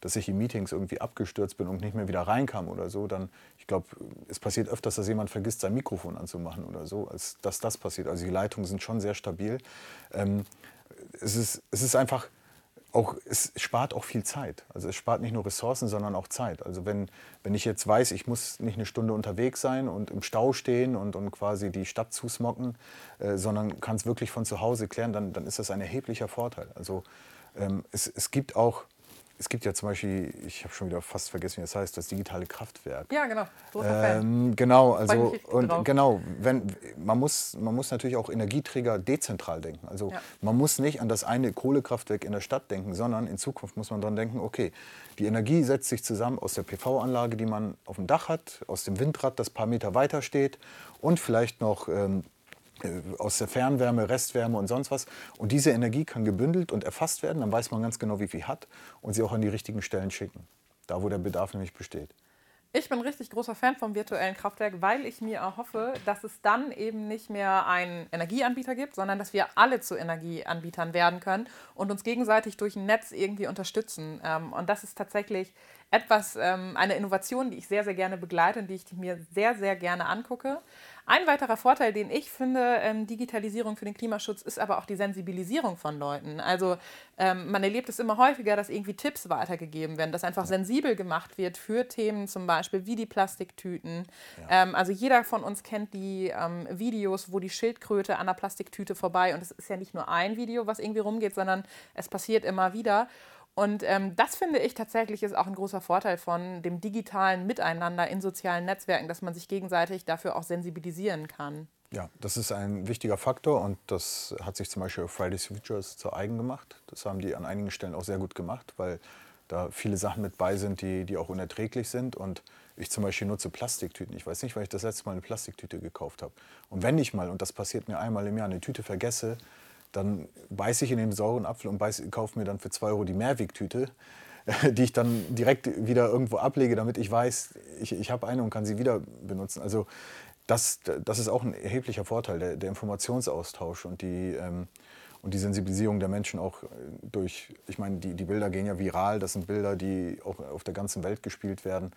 S3: dass ich in Meetings irgendwie abgestürzt bin und nicht mehr wieder reinkam oder so, dann, ich glaube, es passiert öfters, dass jemand vergisst, sein Mikrofon anzumachen oder so, als dass das passiert. Also die Leitungen sind schon sehr stabil. Ähm, es, ist, es ist einfach auch, es spart auch viel Zeit. Also es spart nicht nur Ressourcen, sondern auch Zeit. Also wenn, wenn ich jetzt weiß, ich muss nicht eine Stunde unterwegs sein und im Stau stehen und, und quasi die Stadt zusmocken, äh, sondern kann es wirklich von zu Hause klären, dann, dann ist das ein erheblicher Vorteil. Also ähm, es, es gibt auch es gibt ja zum Beispiel, ich habe schon wieder fast vergessen, wie das heißt, das digitale Kraftwerk.
S2: Ja, genau.
S3: Ähm, genau, also und genau, wenn man muss, man muss natürlich auch Energieträger dezentral denken. Also ja. man muss nicht an das eine Kohlekraftwerk in der Stadt denken, sondern in Zukunft muss man daran denken, okay, die Energie setzt sich zusammen aus der PV-Anlage, die man auf dem Dach hat, aus dem Windrad, das ein paar Meter weiter steht und vielleicht noch ähm, äh, aus der Fernwärme, Restwärme und sonst was. Und diese Energie kann gebündelt und erfasst werden. Dann weiß man ganz genau, wie viel hat und sie auch an die richtigen Stellen schicken. Da, wo der Bedarf nämlich besteht.
S2: Ich bin richtig großer Fan vom virtuellen Kraftwerk, weil ich mir erhoffe, dass es dann eben nicht mehr einen Energieanbieter gibt, sondern dass wir alle zu Energieanbietern werden können und uns gegenseitig durch ein Netz irgendwie unterstützen. Ähm, und das ist tatsächlich etwas, ähm, eine Innovation, die ich sehr, sehr gerne begleite und die ich mir sehr, sehr gerne angucke. Ein weiterer Vorteil, den ich finde, ähm, Digitalisierung für den Klimaschutz, ist aber auch die Sensibilisierung von Leuten. Also ähm, man erlebt es immer häufiger, dass irgendwie Tipps weitergegeben werden, dass einfach sensibel gemacht wird für Themen zum Beispiel wie die Plastiktüten. Ja. Ähm, also jeder von uns kennt die ähm, Videos, wo die Schildkröte an der Plastiktüte vorbei und es ist ja nicht nur ein Video, was irgendwie rumgeht, sondern es passiert immer wieder. Und ähm, das finde ich tatsächlich ist auch ein großer Vorteil von dem digitalen Miteinander in sozialen Netzwerken, dass man sich gegenseitig dafür auch sensibilisieren kann.
S3: Ja, das ist ein wichtiger Faktor und das hat sich zum Beispiel Fridays Futures zu eigen gemacht. Das haben die an einigen Stellen auch sehr gut gemacht, weil da viele Sachen mit bei sind, die, die auch unerträglich sind. Und ich zum Beispiel nutze Plastiktüten. Ich weiß nicht, weil ich das letzte Mal eine Plastiktüte gekauft habe. Und wenn ich mal, und das passiert mir einmal im Jahr, eine Tüte vergesse, dann beiße ich in den sauren Apfel und beiß, kaufe mir dann für 2 Euro die Mehrwegtüte, die ich dann direkt wieder irgendwo ablege, damit ich weiß, ich, ich habe eine und kann sie wieder benutzen. Also das, das ist auch ein erheblicher Vorteil, der, der Informationsaustausch und die, ähm, und die Sensibilisierung der Menschen auch durch, ich meine, die, die Bilder gehen ja viral, das sind Bilder, die auch auf der ganzen Welt gespielt werden.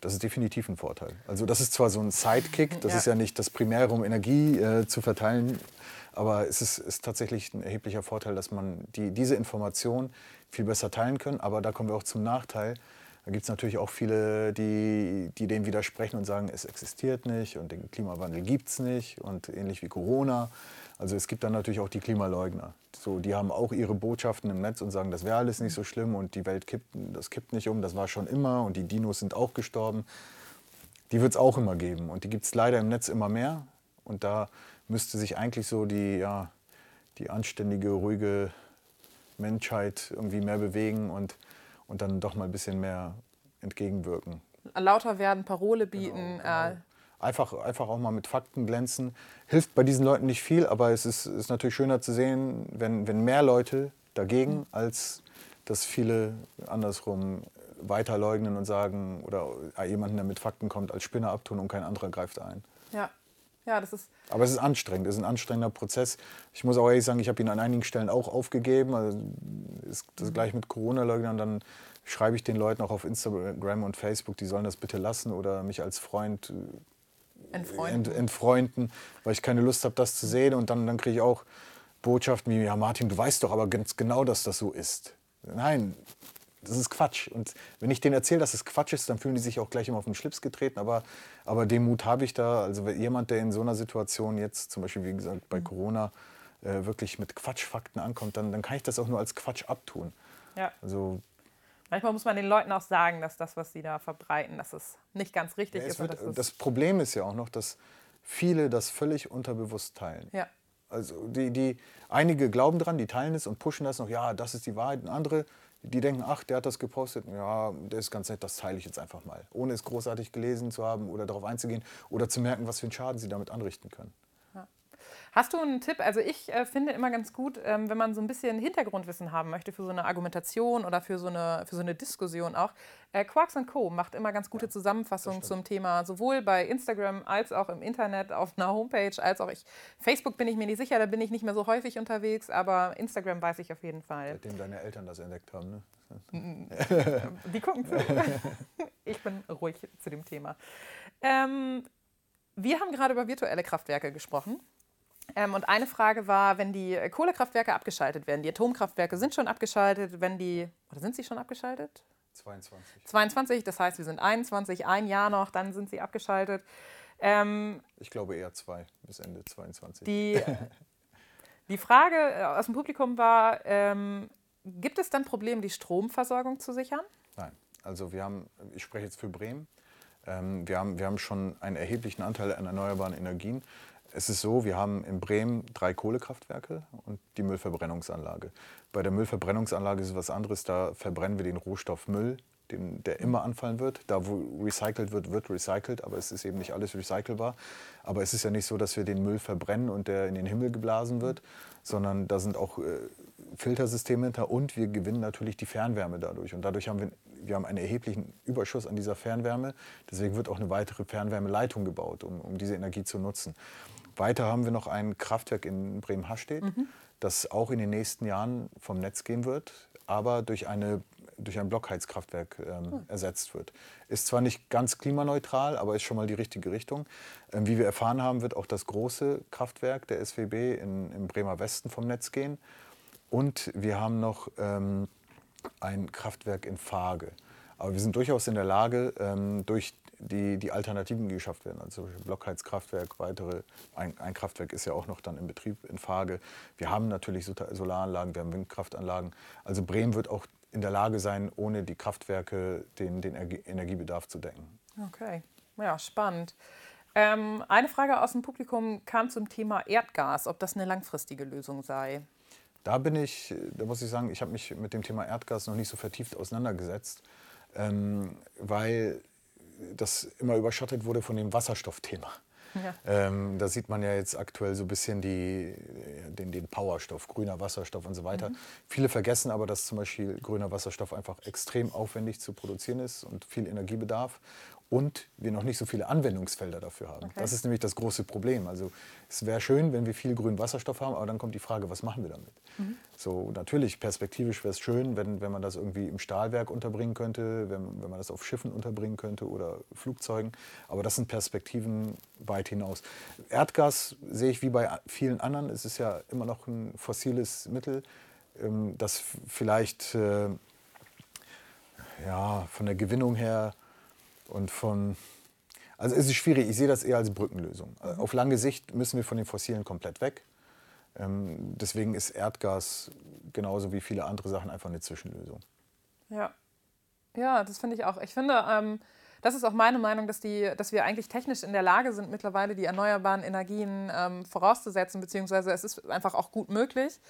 S3: Das ist definitiv ein Vorteil. Also das ist zwar so ein Sidekick, das ja. ist ja nicht das Primäre, um Energie äh, zu verteilen, aber es ist, ist, tatsächlich ein erheblicher Vorteil, dass man die, diese Information viel besser teilen kann. Aber da kommen wir auch zum Nachteil. Da gibt es natürlich auch viele, die, die dem widersprechen und sagen, es existiert nicht und den Klimawandel gibt es nicht und ähnlich wie Corona. Also es gibt dann natürlich auch die Klimaleugner. So, die haben auch ihre Botschaften im Netz und sagen, das wäre alles nicht so schlimm und die Welt kippt, das kippt nicht um, das war schon immer und die Dinos sind auch gestorben. Die wird es auch immer geben und die gibt es leider im Netz immer mehr. Und da müsste sich eigentlich so die, ja, die anständige, ruhige Menschheit irgendwie mehr bewegen und, und dann doch mal ein bisschen mehr entgegenwirken.
S2: Lauter werden, Parole bieten. Genau, genau.
S3: Einfach, einfach auch mal mit Fakten glänzen. Hilft bei diesen Leuten nicht viel, aber es ist, ist natürlich schöner zu sehen, wenn, wenn mehr Leute dagegen, mhm. als dass viele andersrum weiter leugnen und sagen oder jemanden, der mit Fakten kommt, als Spinner abtun und kein anderer greift ein.
S2: Ja, ja, das ist.
S3: Aber es ist anstrengend, es ist ein anstrengender Prozess. Ich muss auch ehrlich sagen, ich habe ihn an einigen Stellen auch aufgegeben. Also ist das gleich mit Corona-Leugnern, dann schreibe ich den Leuten auch auf Instagram und Facebook, die sollen das bitte lassen oder mich als Freund
S2: äh, entfreunden,
S3: ent, entfreunden weil ich keine Lust habe, das zu sehen. Und dann, dann kriege ich auch Botschaften wie, ja Martin, du weißt doch aber ganz genau, dass das so ist. Nein, das ist Quatsch. Und wenn ich denen erzähle, dass es Quatsch ist, dann fühlen die sich auch gleich immer auf den Schlips getreten. Aber, aber den Mut habe ich da. Also jemand, der in so einer Situation jetzt, zum Beispiel wie gesagt bei. Corona, äh, wirklich mit Quatschfakten ankommt, dann, dann kann ich das auch nur als Quatsch abtun.
S2: Ja.
S3: Also
S2: Manchmal muss man den Leuten auch sagen, dass das, was sie da verbreiten, dass es nicht ganz richtig
S3: Ja,
S2: ist.
S3: wird, das Problem ist ja auch noch, dass viele das völlig unterbewusst teilen.
S2: ja.
S3: Also die, die, einige glauben dran, die teilen es und pushen das noch, ja, das ist die Wahrheit. Und andere, die denken, ach, der hat das gepostet, ja, der ist ganz nett, das teile ich jetzt einfach mal. Ohne es großartig gelesen zu haben oder darauf einzugehen oder zu merken, was für einen Schaden sie damit anrichten können.
S2: Hast du einen Tipp? Also ich äh, finde immer ganz gut, ähm, wenn man so ein bisschen Hintergrundwissen haben möchte für so eine Argumentation oder für so eine, für so eine Diskussion auch. Äh, Quarks Co. macht immer ganz gute Zusammenfassungen zum Thema, sowohl bei Instagram als auch im Internet auf einer Homepage, als auch ich. Facebook bin ich mir nicht sicher, da bin ich nicht mehr so häufig unterwegs, aber Instagram weiß ich auf jeden Fall.
S3: Seitdem deine Eltern das entdeckt haben. Ne?
S2: Die gucken zu. Ich bin ruhig zu dem Thema. Ähm, wir haben gerade über virtuelle Kraftwerke gesprochen. Ähm, und eine Frage war, wenn die Kohlekraftwerke abgeschaltet werden, die Atomkraftwerke sind schon abgeschaltet, wenn die, oder sind sie schon abgeschaltet?
S3: 22.
S2: 22, das heißt, wir sind 21, ein Jahr noch, dann sind sie abgeschaltet. Ähm,
S3: Ich glaube eher zwei bis Ende 22.
S2: die, die Frage äh, aus dem Publikum war, ähm, gibt es dann Probleme, die Stromversorgung zu sichern?
S3: Nein, also wir haben, ich spreche jetzt für Bremen, ähm, wir, haben, wir haben schon einen erheblichen Anteil an erneuerbaren Energien. Es ist so, wir haben in Bremen drei Kohlekraftwerke und die Müllverbrennungsanlage. Bei der Müllverbrennungsanlage ist es was anderes, da verbrennen wir den Rohstoff Müll, den, der immer anfallen wird. Da, wo recycelt wird, wird recycelt, aber es ist eben nicht alles recycelbar. Aber es ist ja nicht so, dass wir den Müll verbrennen und der in den Himmel geblasen wird, sondern da sind auch äh, Filtersysteme hinter und wir gewinnen natürlich die Fernwärme dadurch. Und dadurch haben wir, wir haben einen erheblichen Überschuss an dieser Fernwärme. Deswegen wird auch eine weitere Fernwärmeleitung gebaut, um, um diese Energie zu nutzen. Weiter haben wir noch ein Kraftwerk in Bremen-Hastedt, das auch in den nächsten Jahren vom Netz gehen wird, aber durch, eine, durch ein Blockheizkraftwerk ähm, ersetzt wird. Ist zwar nicht ganz klimaneutral, aber ist schon mal die richtige Richtung. Ähm, wie wir erfahren haben, wird auch das große Kraftwerk der SWB in, im Bremer Westen vom Netz gehen. Und wir haben noch ähm, ein Kraftwerk in Farge. Aber wir sind durchaus in der Lage, ähm, durch die, die Alternativen, die geschafft werden, also Blockheizkraftwerk, weitere, ein, ein Kraftwerk ist ja auch noch dann in Betrieb in Farge. Wir haben natürlich Solaranlagen, wir haben Windkraftanlagen. Also Bremen wird auch in der Lage sein, ohne die Kraftwerke den, den Energiebedarf zu decken.
S2: Okay, ja, spannend. Ähm, eine Frage aus dem Publikum kam zum Thema Erdgas, ob das eine langfristige Lösung sei.
S3: Da bin ich, da muss ich sagen, ich habe mich mit dem Thema Erdgas noch nicht so vertieft auseinandergesetzt, ähm, weil das immer überschattet wurde von dem Wasserstoffthema.
S2: Ja.
S3: Ähm, da sieht man ja jetzt aktuell so ein bisschen die, den, den Powerstoff, grüner Wasserstoff und so weiter. Viele vergessen aber, dass zum Beispiel grüner Wasserstoff einfach extrem aufwendig zu produzieren ist und viel Energiebedarf und wir noch nicht so viele Anwendungsfelder dafür haben. Das ist nämlich das große Problem. Also es wäre schön, wenn wir viel grünen Wasserstoff haben, aber dann kommt die Frage, was machen wir damit? So natürlich, perspektivisch wäre es schön, wenn, wenn man das irgendwie im Stahlwerk unterbringen könnte, wenn, wenn man das auf Schiffen unterbringen könnte oder Flugzeugen. Aber das sind Perspektiven weit hinaus. Erdgas sehe ich wie bei vielen anderen. Es ist ja immer noch ein fossiles Mittel, ähm, das vielleicht äh, ja, von der Gewinnung her und von. Also es ist schwierig, ich sehe das eher als Brückenlösung. Äh, Auf lange Sicht müssen wir von den Fossilen komplett weg. Ähm, deswegen ist Erdgas genauso wie viele andere Sachen einfach eine Zwischenlösung.
S2: Ja, ja das finde ich auch. Ich finde, ähm, das ist auch meine Meinung, dass, die, dass wir eigentlich technisch in der Lage sind, mittlerweile die erneuerbaren Energien ähm, vorauszusetzen, beziehungsweise es ist einfach auch gut möglich.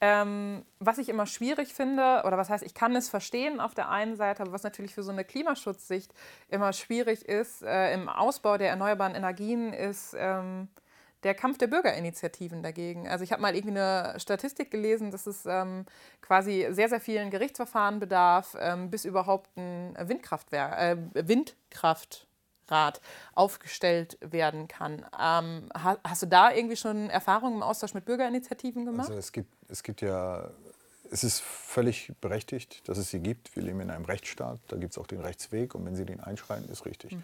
S2: Ähm, was ich immer schwierig finde, oder was heißt, ich kann es verstehen auf der einen Seite, aber was natürlich für so eine Klimaschutzsicht immer schwierig ist äh, im Ausbau der erneuerbaren Energien, ist ähm, der Kampf der Bürgerinitiativen dagegen. Also ich habe mal irgendwie eine Statistik gelesen, dass es ähm, quasi sehr, sehr vielen Gerichtsverfahren bedarf, ähm, bis überhaupt ein Windkraftwerk, äh, Windkraftrad aufgestellt werden kann. Ähm, ha hast du da irgendwie schon Erfahrungen im Austausch mit Bürgerinitiativen gemacht?
S3: Also es gibt, es gibt ja, es ist völlig berechtigt, dass es sie gibt. Wir leben in einem Rechtsstaat, da gibt es auch den Rechtsweg und wenn Sie den einschreiten, ist richtig.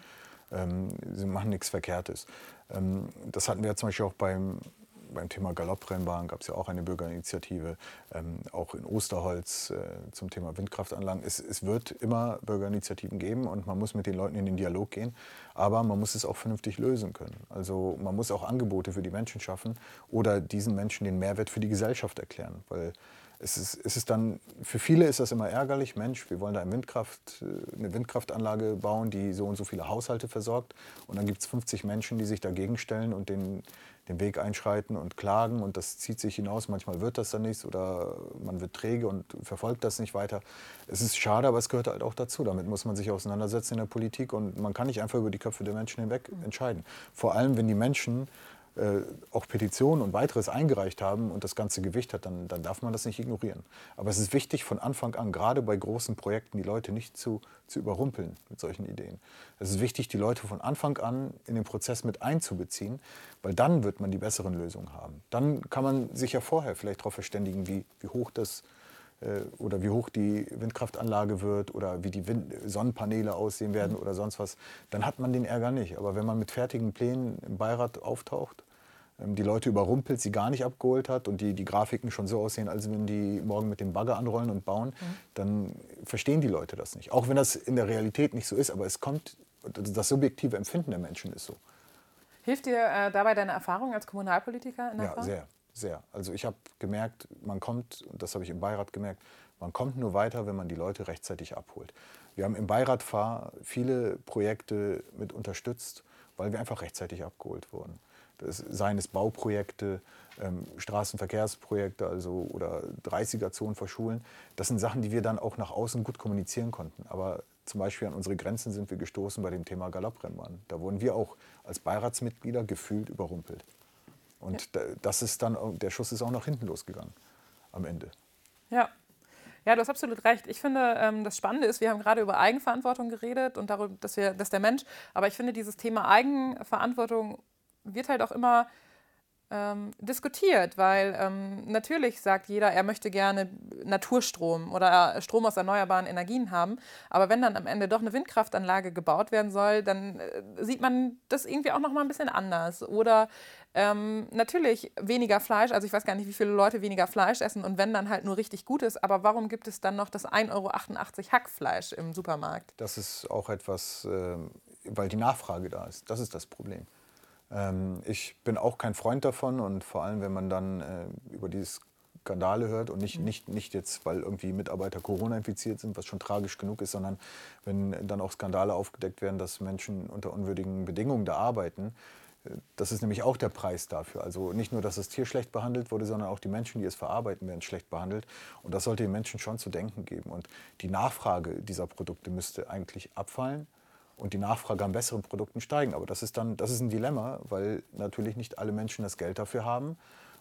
S3: Ähm, sie machen nichts Verkehrtes. Ähm, das hatten wir ja zum Beispiel auch beim, beim Thema Galopprennbahn, gab es ja auch eine Bürgerinitiative, ähm, auch in Osterholz äh, zum Thema Windkraftanlagen. Es, es wird immer Bürgerinitiativen geben und man muss mit den Leuten in den Dialog gehen, aber man muss es auch vernünftig lösen können. Also man muss auch Angebote für die Menschen schaffen oder diesen Menschen den Mehrwert für die Gesellschaft erklären, weil es ist, es ist dann, für viele ist das immer ärgerlich. Mensch, wir wollen da eine, Windkraft, äh, eine Windkraftanlage bauen, die so und so viele Haushalte versorgt. Und dann gibt es 50 Menschen, die sich dagegen stellen und den, den Weg einschreiten und klagen. Und das zieht sich hinaus. Manchmal wird das dann nichts oder man wird träge und verfolgt das nicht weiter. Es ist schade, aber es gehört halt auch dazu. Damit muss man sich auseinandersetzen in der Politik. Und man kann nicht einfach über die Köpfe der Menschen hinweg entscheiden. Vor allem, wenn die Menschen äh, auch Petitionen und weiteres eingereicht haben und das ganze Gewicht hat, dann, dann darf man das nicht ignorieren. Aber es ist wichtig, von Anfang an, gerade bei großen Projekten, die Leute nicht zu, zu überrumpeln mit solchen Ideen. Es ist wichtig, die Leute von Anfang an in den Prozess mit einzubeziehen, weil dann wird man die besseren Lösungen haben. Dann kann man sich ja vorher vielleicht darauf verständigen, wie, wie hoch das äh, oder wie hoch die Windkraftanlage wird oder wie die Wind Sonnenpaneele aussehen werden oder sonst was, dann hat man den Ärger nicht. Aber wenn man mit fertigen Plänen im Beirat auftaucht, ähm, die Leute überrumpelt, sie gar nicht abgeholt hat und die, die Grafiken schon so aussehen, als wenn die morgen mit dem Bagger anrollen und bauen, mhm. dann verstehen die Leute das nicht. Auch wenn das in der Realität nicht so ist, aber es kommt, das subjektive Empfinden der Menschen ist so.
S2: Hilft dir äh, dabei deine Erfahrung als Kommunalpolitiker
S3: in der Ja, Frage? sehr sehr. Also ich habe gemerkt, man kommt, das habe ich im Beirat gemerkt, man kommt nur weiter, wenn man die Leute rechtzeitig abholt. Wir haben im Beirat Fahr viele Projekte mit unterstützt, weil wir einfach rechtzeitig abgeholt wurden. Das, seien es Bauprojekte, ähm, Straßenverkehrsprojekte also, oder 30er-Zonen für Schulen. Das sind Sachen, die wir dann auch nach außen gut kommunizieren konnten. Aber zum Beispiel an unsere Grenzen sind wir gestoßen bei dem Thema Galopprennbahn. Da wurden wir auch als Beiratsmitglieder gefühlt überrumpelt. Und ja. das ist dann, der Schuss ist auch nach hinten losgegangen am Ende.
S2: Ja. Ja, du hast absolut recht. Ich finde, ähm, das Spannende ist, wir haben gerade über Eigenverantwortung geredet und darüber, dass, wir, dass der Mensch, aber ich finde, dieses Thema Eigenverantwortung wird halt auch immer ähm, diskutiert, weil ähm, natürlich sagt jeder, er möchte gerne Naturstrom oder Strom aus erneuerbaren Energien haben, aber wenn dann am Ende doch eine Windkraftanlage gebaut werden soll, dann äh, sieht man das irgendwie auch noch mal ein bisschen anders. Oder ähm, natürlich weniger Fleisch, also ich weiß gar nicht, wie viele Leute weniger Fleisch essen und wenn dann halt nur richtig gutes, aber warum gibt es dann noch das 1,88 Euro Hackfleisch im Supermarkt?
S3: Das ist auch etwas, äh, weil die Nachfrage da ist. Das ist das Problem. Ähm, ich bin auch kein Freund davon und vor allem, wenn man dann äh, über die Skandale hört und nicht, mhm. nicht, nicht jetzt, weil irgendwie Mitarbeiter Corona infiziert sind, was schon tragisch genug ist, sondern wenn dann auch Skandale aufgedeckt werden, dass Menschen unter unwürdigen Bedingungen da arbeiten. Äh, das ist nämlich auch der Preis dafür. Also nicht nur, dass das Tier schlecht behandelt wurde, sondern auch die Menschen, die es verarbeiten, werden schlecht behandelt. Und das sollte den Menschen schon zu denken geben. Und die Nachfrage dieser Produkte müsste eigentlich abfallen und die Nachfrage an besseren Produkten steigen. Aber das ist dann das ist ein Dilemma, weil natürlich nicht alle Menschen das Geld dafür haben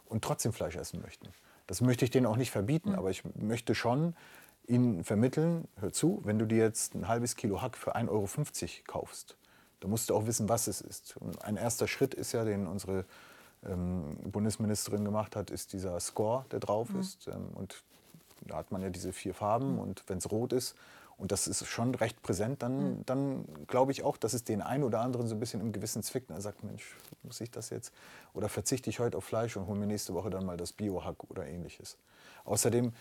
S3: und trotzdem Fleisch essen möchten. Das möchte ich denen auch nicht verbieten, mhm. aber ich möchte schon ihnen vermitteln, hör zu, wenn du dir jetzt ein halbes Kilo Hack für 1,50 Euro kaufst, dann musst du auch wissen, was es ist. Und ein erster Schritt ist ja, den unsere ähm, Bundesministerin gemacht hat, ist dieser Score, der drauf mhm. ist. Ähm, und da hat man ja diese vier Farben mhm. und wenn es rot ist, und das ist schon recht präsent, dann, mhm. dann glaube ich auch, dass es den einen oder anderen so ein bisschen im Gewissen zwickt. Und er sagt, Mensch, muss ich das jetzt? Oder verzichte ich heute auf Fleisch und hole mir nächste Woche dann mal das Biohack oder ähnliches. Außerdem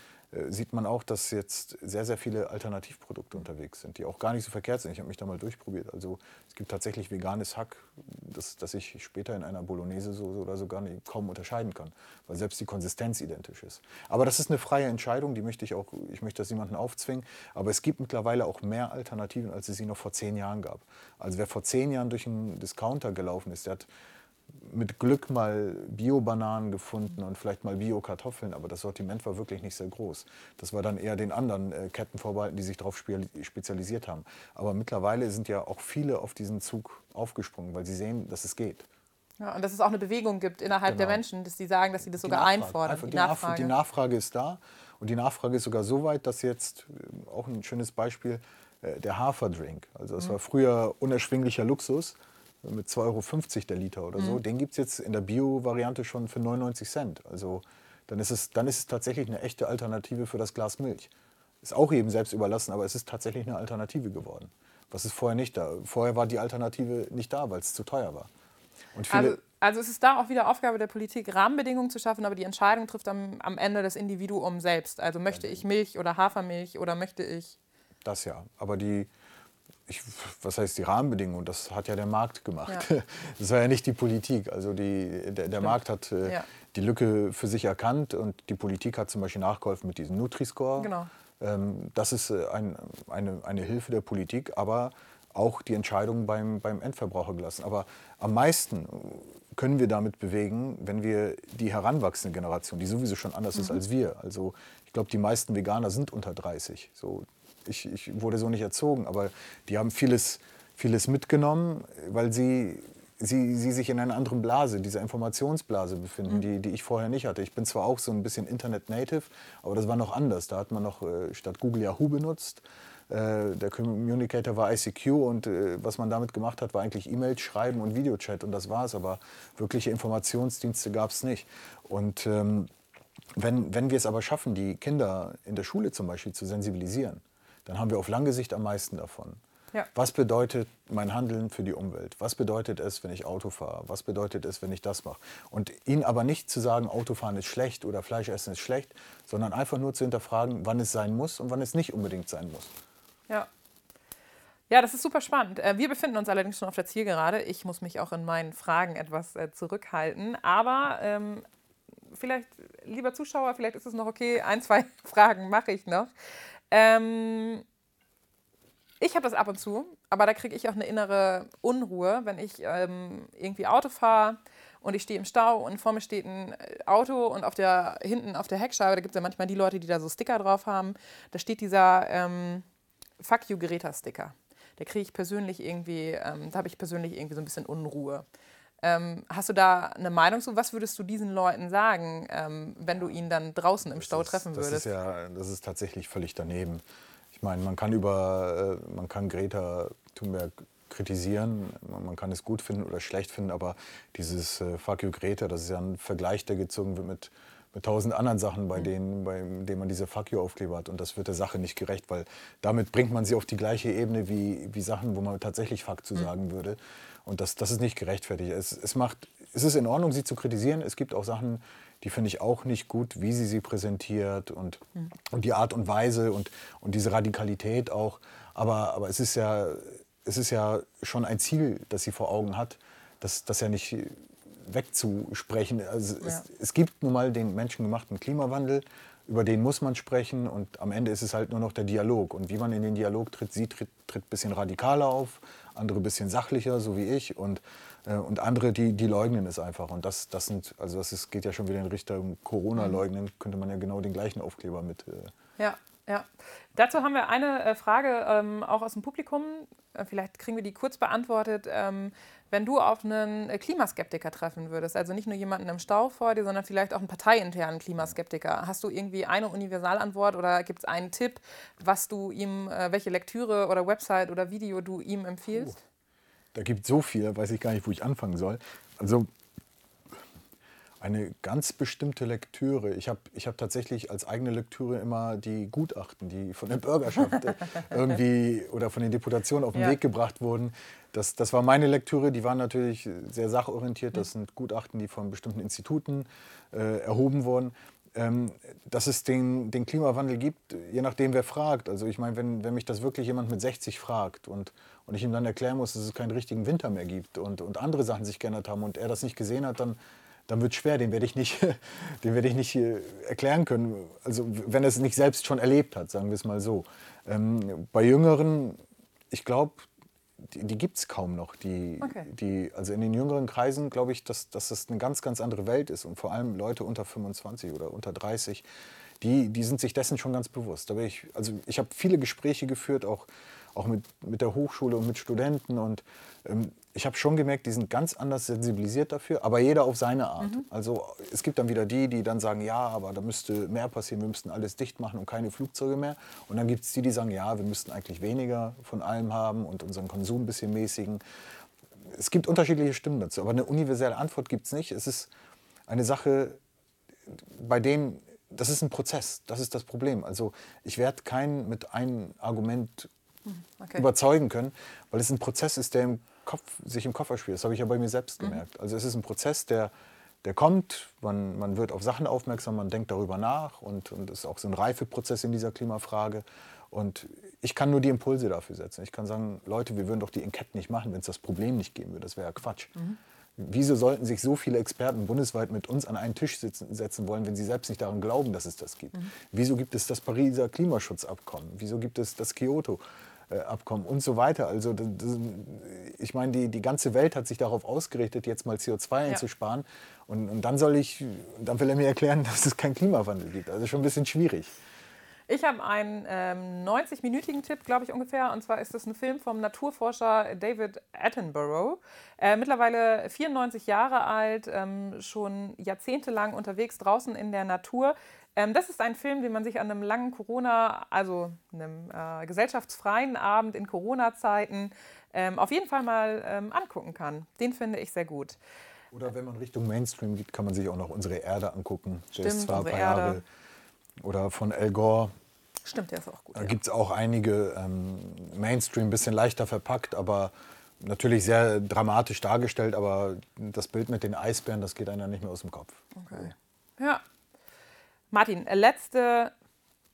S3: sieht man auch, dass jetzt sehr, sehr viele Alternativprodukte unterwegs sind, die auch gar nicht so verkehrt sind. Ich habe mich da mal durchprobiert. Also es gibt tatsächlich veganes Hack, das, das ich später in einer Bolognese-Soße oder so gar nicht, kaum unterscheiden kann, weil selbst die Konsistenz identisch ist. Aber das ist eine freie Entscheidung, die möchte ich auch, ich möchte das niemandem aufzwingen. Aber es gibt mittlerweile auch mehr Alternativen, als es sie noch vor zehn Jahren gab. Also wer vor zehn Jahren durch einen Discounter gelaufen ist, der hat mit Glück mal Bio-Bananen gefunden und vielleicht mal Bio-Kartoffeln, aber das Sortiment war wirklich nicht sehr groß. Das war dann eher den anderen äh, Ketten vorbehalten, die sich darauf spezialisiert haben. Aber mittlerweile sind ja auch viele auf diesen Zug aufgesprungen, weil sie sehen, dass es geht.
S2: Ja, und dass es auch eine Bewegung gibt innerhalb genau. der Menschen, dass sie sagen, dass sie das sogar Nachfrage. einfordern.
S3: Einfach die, Nachfrage. die Nachfrage ist da und die Nachfrage ist sogar so weit, dass jetzt, äh, auch ein schönes Beispiel, äh, der Haferdrink, also das mhm. war früher unerschwinglicher Luxus, mit 2,50 Euro der Liter oder so, mhm. den gibt es jetzt in der Bio-Variante schon für 99 Cent. Also dann ist, es, dann ist es tatsächlich eine echte Alternative für das Glas Milch. Ist auch jedem selbst überlassen, aber es ist tatsächlich eine Alternative geworden. Was ist vorher nicht da? Vorher war die Alternative nicht da, weil es zu teuer war.
S2: also, also es ist da auch wieder Aufgabe der Politik, Rahmenbedingungen zu schaffen, aber die Entscheidung trifft am, am Ende das Individuum selbst. Also möchte ich Milch oder Hafermilch oder möchte ich.
S3: Das ja. Aber die, ich, was heißt die Rahmenbedingungen? Das hat ja der Markt gemacht. Ja. Das war ja nicht die Politik. Also die, der, der Markt hat äh, ja. die Lücke für sich erkannt und die Politik hat zum Beispiel nachgeholfen mit diesem Nutri-Score. Genau. Ähm, das ist äh, ein, eine, eine Hilfe der Politik, aber auch die Entscheidung beim, beim Endverbraucher gelassen. Aber am meisten können wir damit bewegen, wenn wir die heranwachsende Generation, die sowieso schon anders mhm. ist als wir. Also ich glaube, die meisten Veganer sind unter 30. So, ich, ich wurde so nicht erzogen, aber die haben vieles, vieles mitgenommen, weil sie, sie, sie sich in einer anderen Blase, dieser Informationsblase befinden, mhm. die, die ich vorher nicht hatte. Ich bin zwar auch so ein bisschen Internet-Native, aber das war noch anders. Da hat man noch äh, statt Google Yahoo benutzt. Äh, der Communicator war ICQ und äh, was man damit gemacht hat, war eigentlich E-Mails schreiben und Videochat und das war es. Aber wirkliche Informationsdienste gab es nicht. Und ähm, wenn, wenn wir es aber schaffen, die Kinder in der Schule zum Beispiel zu sensibilisieren, dann haben wir auf lange Sicht am meisten davon. Ja. Was bedeutet mein Handeln für die Umwelt? Was bedeutet es, wenn ich Auto fahre? Was bedeutet es, wenn ich das mache? Und ihnen aber nicht zu sagen, Autofahren ist schlecht oder Fleischessen ist schlecht, sondern einfach nur zu hinterfragen, wann es sein muss und wann es nicht unbedingt sein muss.
S2: Ja. Ja, das ist super spannend. Äh, wir befinden uns allerdings schon auf der Zielgerade. Ich muss mich auch in meinen Fragen etwas äh, zurückhalten. Aber ähm, vielleicht, lieber Zuschauer, vielleicht ist es noch okay. Ein, zwei Fragen mache ich noch. Ähm, ich habe das ab und zu, aber da kriege ich auch eine innere Unruhe, wenn ich ähm, irgendwie Auto fahre und ich stehe im Stau und vor mir steht ein Auto und auf der, hinten auf der Heckscheibe, da gibt es ja manchmal die Leute, die da so Sticker drauf haben, da steht dieser ähm, Fuck you Greta-Sticker. Der kriege ich persönlich irgendwie, ähm, da habe ich persönlich irgendwie so ein bisschen Unruhe. Ähm, hast du da eine Meinung zu? Was würdest du diesen Leuten sagen, ähm, wenn du ihn dann draußen im das Stau
S3: ist,
S2: treffen
S3: das
S2: würdest?
S3: Ist ja, das ist tatsächlich völlig daneben. Ich meine, man kann über, äh, man kann Greta Thunberg kritisieren, man kann es gut finden oder schlecht finden, aber dieses äh, Fuck you Greta, das ist ja ein Vergleich, der gezogen wird mit mit tausend anderen Sachen, bei, mhm. denen, bei denen man diese Fuck you-Aufkleber hat. Und das wird der Sache nicht gerecht, weil damit bringt man sie auf die gleiche Ebene wie, wie Sachen, wo man tatsächlich Fuck zu mhm. sagen würde. Und das, das ist nicht gerechtfertigt. Es, es, macht, es ist in Ordnung, sie zu kritisieren. Es gibt auch Sachen, die finde ich auch nicht gut, wie sie sie präsentiert und, mhm. und die Art und Weise und, und diese Radikalität auch. Aber, aber es, ist ja, es ist ja schon ein Ziel, das sie vor Augen hat, das, das ja nicht wegzusprechen. Also ja. es, es, gibt nun mal den menschengemachten Klimawandel, über den muss man sprechen und am Ende ist es halt nur noch der Dialog. Und wie man in den Dialog tritt, sie tritt, tritt ein bisschen radikaler auf, andere ein bisschen sachlicher, so wie ich. Und, äh, und andere, die, die leugnen es einfach. Und das, das, sind, also das ist, geht ja schon wieder in Richtung Corona-Leugnen, könnte man ja genau den gleichen Aufkleber mit.
S2: Äh ja, ja. Dazu haben wir eine äh, Frage ähm, auch aus dem Publikum. Äh, vielleicht kriegen wir die kurz beantwortet. Ähm, wenn du auf einen äh, Klimaskeptiker treffen würdest, also nicht nur jemanden im Stau vor dir, sondern vielleicht auch einen parteiinternen Klimaskeptiker, hast du irgendwie eine Universalantwort oder gibt es einen Tipp, was du ihm, äh, welche Lektüre oder Website oder Video du ihm empfiehlst? Oh,
S3: da gibt es so viel, da weiß ich gar nicht, wo ich anfangen soll. Also eine ganz bestimmte Lektüre. Ich habe ich hab tatsächlich als eigene Lektüre immer die Gutachten, die von der Bürgerschaft irgendwie oder von den Deputationen auf den ja. Weg gebracht wurden. Das, das war meine Lektüre. Die waren natürlich sehr sachorientiert. Das sind Gutachten, die von bestimmten Instituten äh, erhoben wurden. Ähm, dass es den, den Klimawandel gibt, je nachdem, wer fragt. Also ich meine, wenn, wenn mich das wirklich jemand mit 60 fragt und, und ich ihm dann erklären muss, dass es keinen richtigen Winter mehr gibt und, und andere Sachen sich geändert haben und er das nicht gesehen hat, dann, dann wird es schwer, den werde ich nicht, den werde ich nicht äh, erklären können. Also wenn er es nicht selbst schon erlebt hat, sagen wir es mal so. Ähm, bei Jüngeren, ich glaube, die, die gibt es kaum noch. Die, okay. die, also in den jüngeren Kreisen glaube ich, dass, dass das eine ganz, ganz andere Welt ist. Und vor allem Leute unter 25 oder unter 30, die, die sind sich dessen schon ganz bewusst. Da ich, also ich habe viele Gespräche geführt, auch, auch mit, mit der Hochschule und mit Studenten. Und ähm, ich habe schon gemerkt, die sind ganz anders sensibilisiert dafür, aber jeder auf seine Art. Mhm. Also es gibt dann wieder die, die dann sagen, ja, aber da müsste mehr passieren, wir müssten alles dicht machen und keine Flugzeuge mehr. Und dann gibt es die, die sagen, ja, wir müssten eigentlich weniger von allem haben und unseren Konsum ein bisschen mäßigen. Es gibt unterschiedliche Stimmen dazu, aber eine universelle Antwort gibt es nicht. Es ist eine Sache, bei denen, das ist ein Prozess, das ist das Problem. Also ich werde keinen mit einem Argument mhm, okay. überzeugen können, weil es ein Prozess ist, der im Kopf, sich im Kopf erspielt. Das habe ich ja bei mir selbst mhm. gemerkt. Also es ist ein Prozess, der, der kommt, man, man wird auf Sachen aufmerksam, man denkt darüber nach und es ist auch so ein Reifeprozess in dieser Klimafrage. Und ich kann nur die Impulse dafür setzen. Ich kann sagen, Leute, wir würden doch die Enquete nicht machen, wenn es das Problem nicht geben würde. Das wäre ja Quatsch. Mhm. Wieso sollten sich so viele Experten bundesweit mit uns an einen Tisch sitzen, setzen wollen, wenn sie selbst nicht daran glauben, dass es das gibt? Mhm. Wieso gibt es das Pariser Klimaschutzabkommen? Wieso gibt es das Kyoto? Abkommen und so weiter. Also das, das, ich meine, die, die ganze Welt hat sich darauf ausgerichtet, jetzt mal CO2 einzusparen. Ja. Und, und dann soll ich, dann will er mir erklären, dass es keinen Klimawandel gibt. Also schon ein bisschen schwierig.
S2: Ich habe einen ähm, 90-minütigen Tipp, glaube ich ungefähr. Und zwar ist es ein Film vom Naturforscher David Attenborough. Äh, mittlerweile 94 Jahre alt, ähm, schon jahrzehntelang unterwegs draußen in der Natur. Ähm, das ist ein Film, den man sich an einem langen Corona, also einem äh, gesellschaftsfreien Abend in Corona-Zeiten ähm, auf jeden Fall mal ähm, angucken kann. Den finde ich sehr gut.
S3: Oder wenn man Richtung Mainstream geht, kann man sich auch noch unsere Erde angucken. Der Stimmt, ist zwar ein paar Jahre oder von Al Gore.
S2: Stimmt, der ist auch gut.
S3: Da ja. gibt es auch einige ähm, Mainstream, ein bisschen leichter verpackt, aber natürlich sehr dramatisch dargestellt. Aber das Bild mit den Eisbären, das geht einem nicht mehr aus dem Kopf.
S2: Okay. Ja. Martin, letzte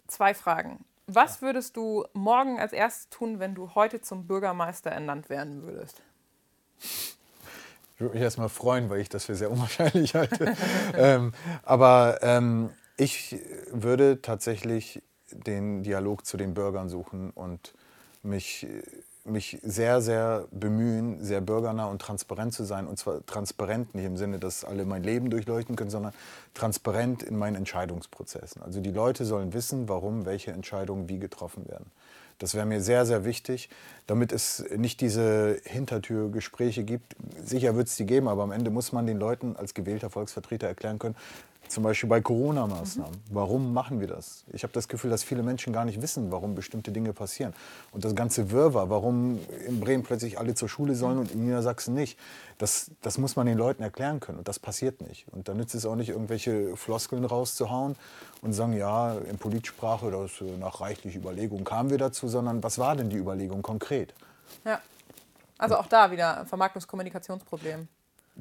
S2: zwei Fragen. Was würdest du morgen als erstes tun, wenn du heute zum Bürgermeister ernannt werden würdest?
S3: Ich würde mich erstmal freuen, weil ich das für sehr unwahrscheinlich halte. ähm, aber ähm, ich würde tatsächlich den Dialog zu den Bürgern suchen und mich, mich sehr, sehr bemühen, sehr bürgernah und transparent zu sein. Und zwar transparent nicht im Sinne, dass alle mein Leben durchleuchten können, sondern transparent in meinen Entscheidungsprozessen. Also die Leute sollen wissen, warum welche Entscheidungen wie getroffen werden. Das wäre mir sehr, sehr wichtig, damit es nicht diese Hintertürgespräche gibt. Sicher wird es die geben, aber am Ende muss man den Leuten als gewählter Volksvertreter erklären können, zum Beispiel bei Corona-Maßnahmen. Mhm. Warum machen wir das? Ich habe das Gefühl, dass viele Menschen gar nicht wissen, warum bestimmte Dinge passieren. Und das ganze Wirrwarr, warum in Bremen plötzlich alle zur Schule sollen und in Niedersachsen nicht, das, das muss man den Leuten erklären können. Und das passiert nicht. Und da nützt es auch nicht, irgendwelche Floskeln rauszuhauen und sagen, ja, in Politsprache, das, nach reichlich Überlegung kamen wir dazu, sondern was war denn die Überlegung konkret?
S2: Ja. Also auch da wieder Vermarktungskommunikationsproblem.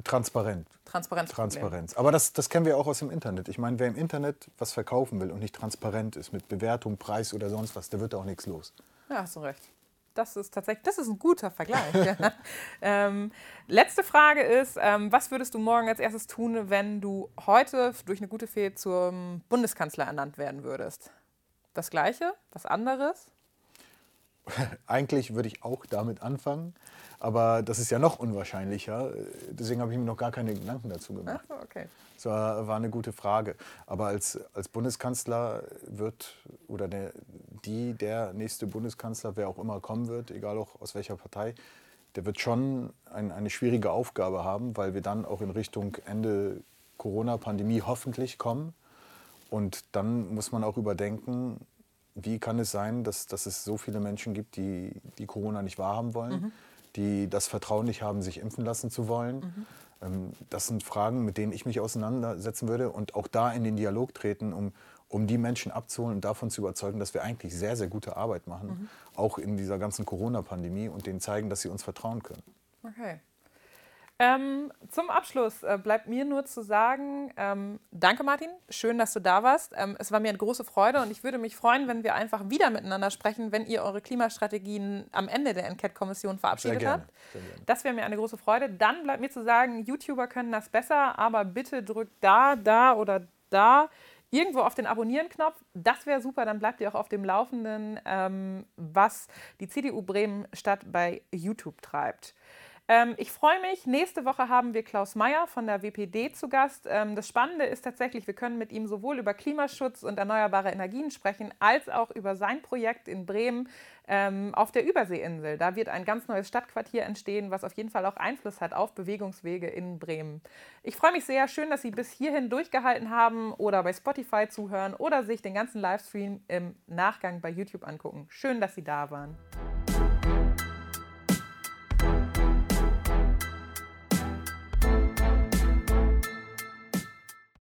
S3: Transparent.
S2: Transparenz.
S3: Transparenz. Aber das, das kennen wir auch aus dem Internet. Ich meine, wer im Internet was verkaufen will und nicht transparent ist mit Bewertung, Preis oder sonst was, der wird auch nichts los.
S2: Ja, hast du recht. Das ist tatsächlich, das ist ein guter Vergleich. ähm, letzte Frage ist, ähm, was würdest du morgen als erstes tun, wenn du heute durch eine gute Fee zum Bundeskanzler ernannt werden würdest? Das Gleiche? Was anderes?
S3: Eigentlich würde ich auch damit anfangen. Aber das ist ja noch unwahrscheinlicher. Deswegen habe ich mir noch gar keine Gedanken dazu gemacht.
S2: Ach, okay.
S3: Das war, war, eine gute Frage. Aber als, als Bundeskanzler wird, oder der, die, der nächste Bundeskanzler, wer auch immer kommen wird, egal auch aus welcher Partei, der wird schon ein, eine schwierige Aufgabe haben, weil wir dann auch in Richtung Ende Corona-Pandemie hoffentlich kommen. Und dann muss man auch überdenken, wie kann es sein, dass, dass es so viele Menschen gibt, die, die Corona nicht wahrhaben wollen. Mhm die das Vertrauen nicht haben, sich impfen lassen zu wollen. Mhm. Ähm, das sind Fragen, mit denen ich mich auseinandersetzen würde und auch da in den Dialog treten, um, um die Menschen abzuholen und davon zu überzeugen, dass wir eigentlich sehr, sehr gute Arbeit machen, mhm. auch in dieser ganzen Corona-Pandemie und denen zeigen, dass sie uns vertrauen können.
S2: Okay. Ähm, zum Abschluss äh, bleibt mir nur zu sagen, ähm, danke Martin, schön, dass du da warst. Ähm, es war mir eine große Freude und ich würde mich freuen, wenn wir einfach wieder miteinander sprechen, wenn ihr eure Klimastrategien am Ende der Enquete-Kommission verabschiedet
S3: Sehr
S2: habt. Sehr das wäre mir eine große Freude. Dann bleibt mir zu sagen, YouTuber können das besser, aber bitte drückt da, da oder da irgendwo auf den Abonnieren-Knopf. Das wäre super, dann bleibt ihr auch auf dem Laufenden, ähm, was die CDU Bremen Stadt bei YouTube treibt. Ähm, ich freue mich. Nächste Woche haben wir Klaus Meyer von der WPD zu Gast. Ähm, das Spannende ist tatsächlich, wir können mit ihm sowohl über Klimaschutz und erneuerbare Energien sprechen, als auch über sein Projekt in Bremen ähm, auf der Überseeinsel. Da wird ein ganz neues Stadtquartier entstehen, was auf jeden Fall auch Einfluss hat auf Bewegungswege in Bremen. Ich freue mich sehr. Schön, dass Sie bis hierhin durchgehalten haben oder bei Spotify zuhören oder sich den ganzen Livestream im Nachgang bei YouTube angucken. Schön, dass Sie da waren.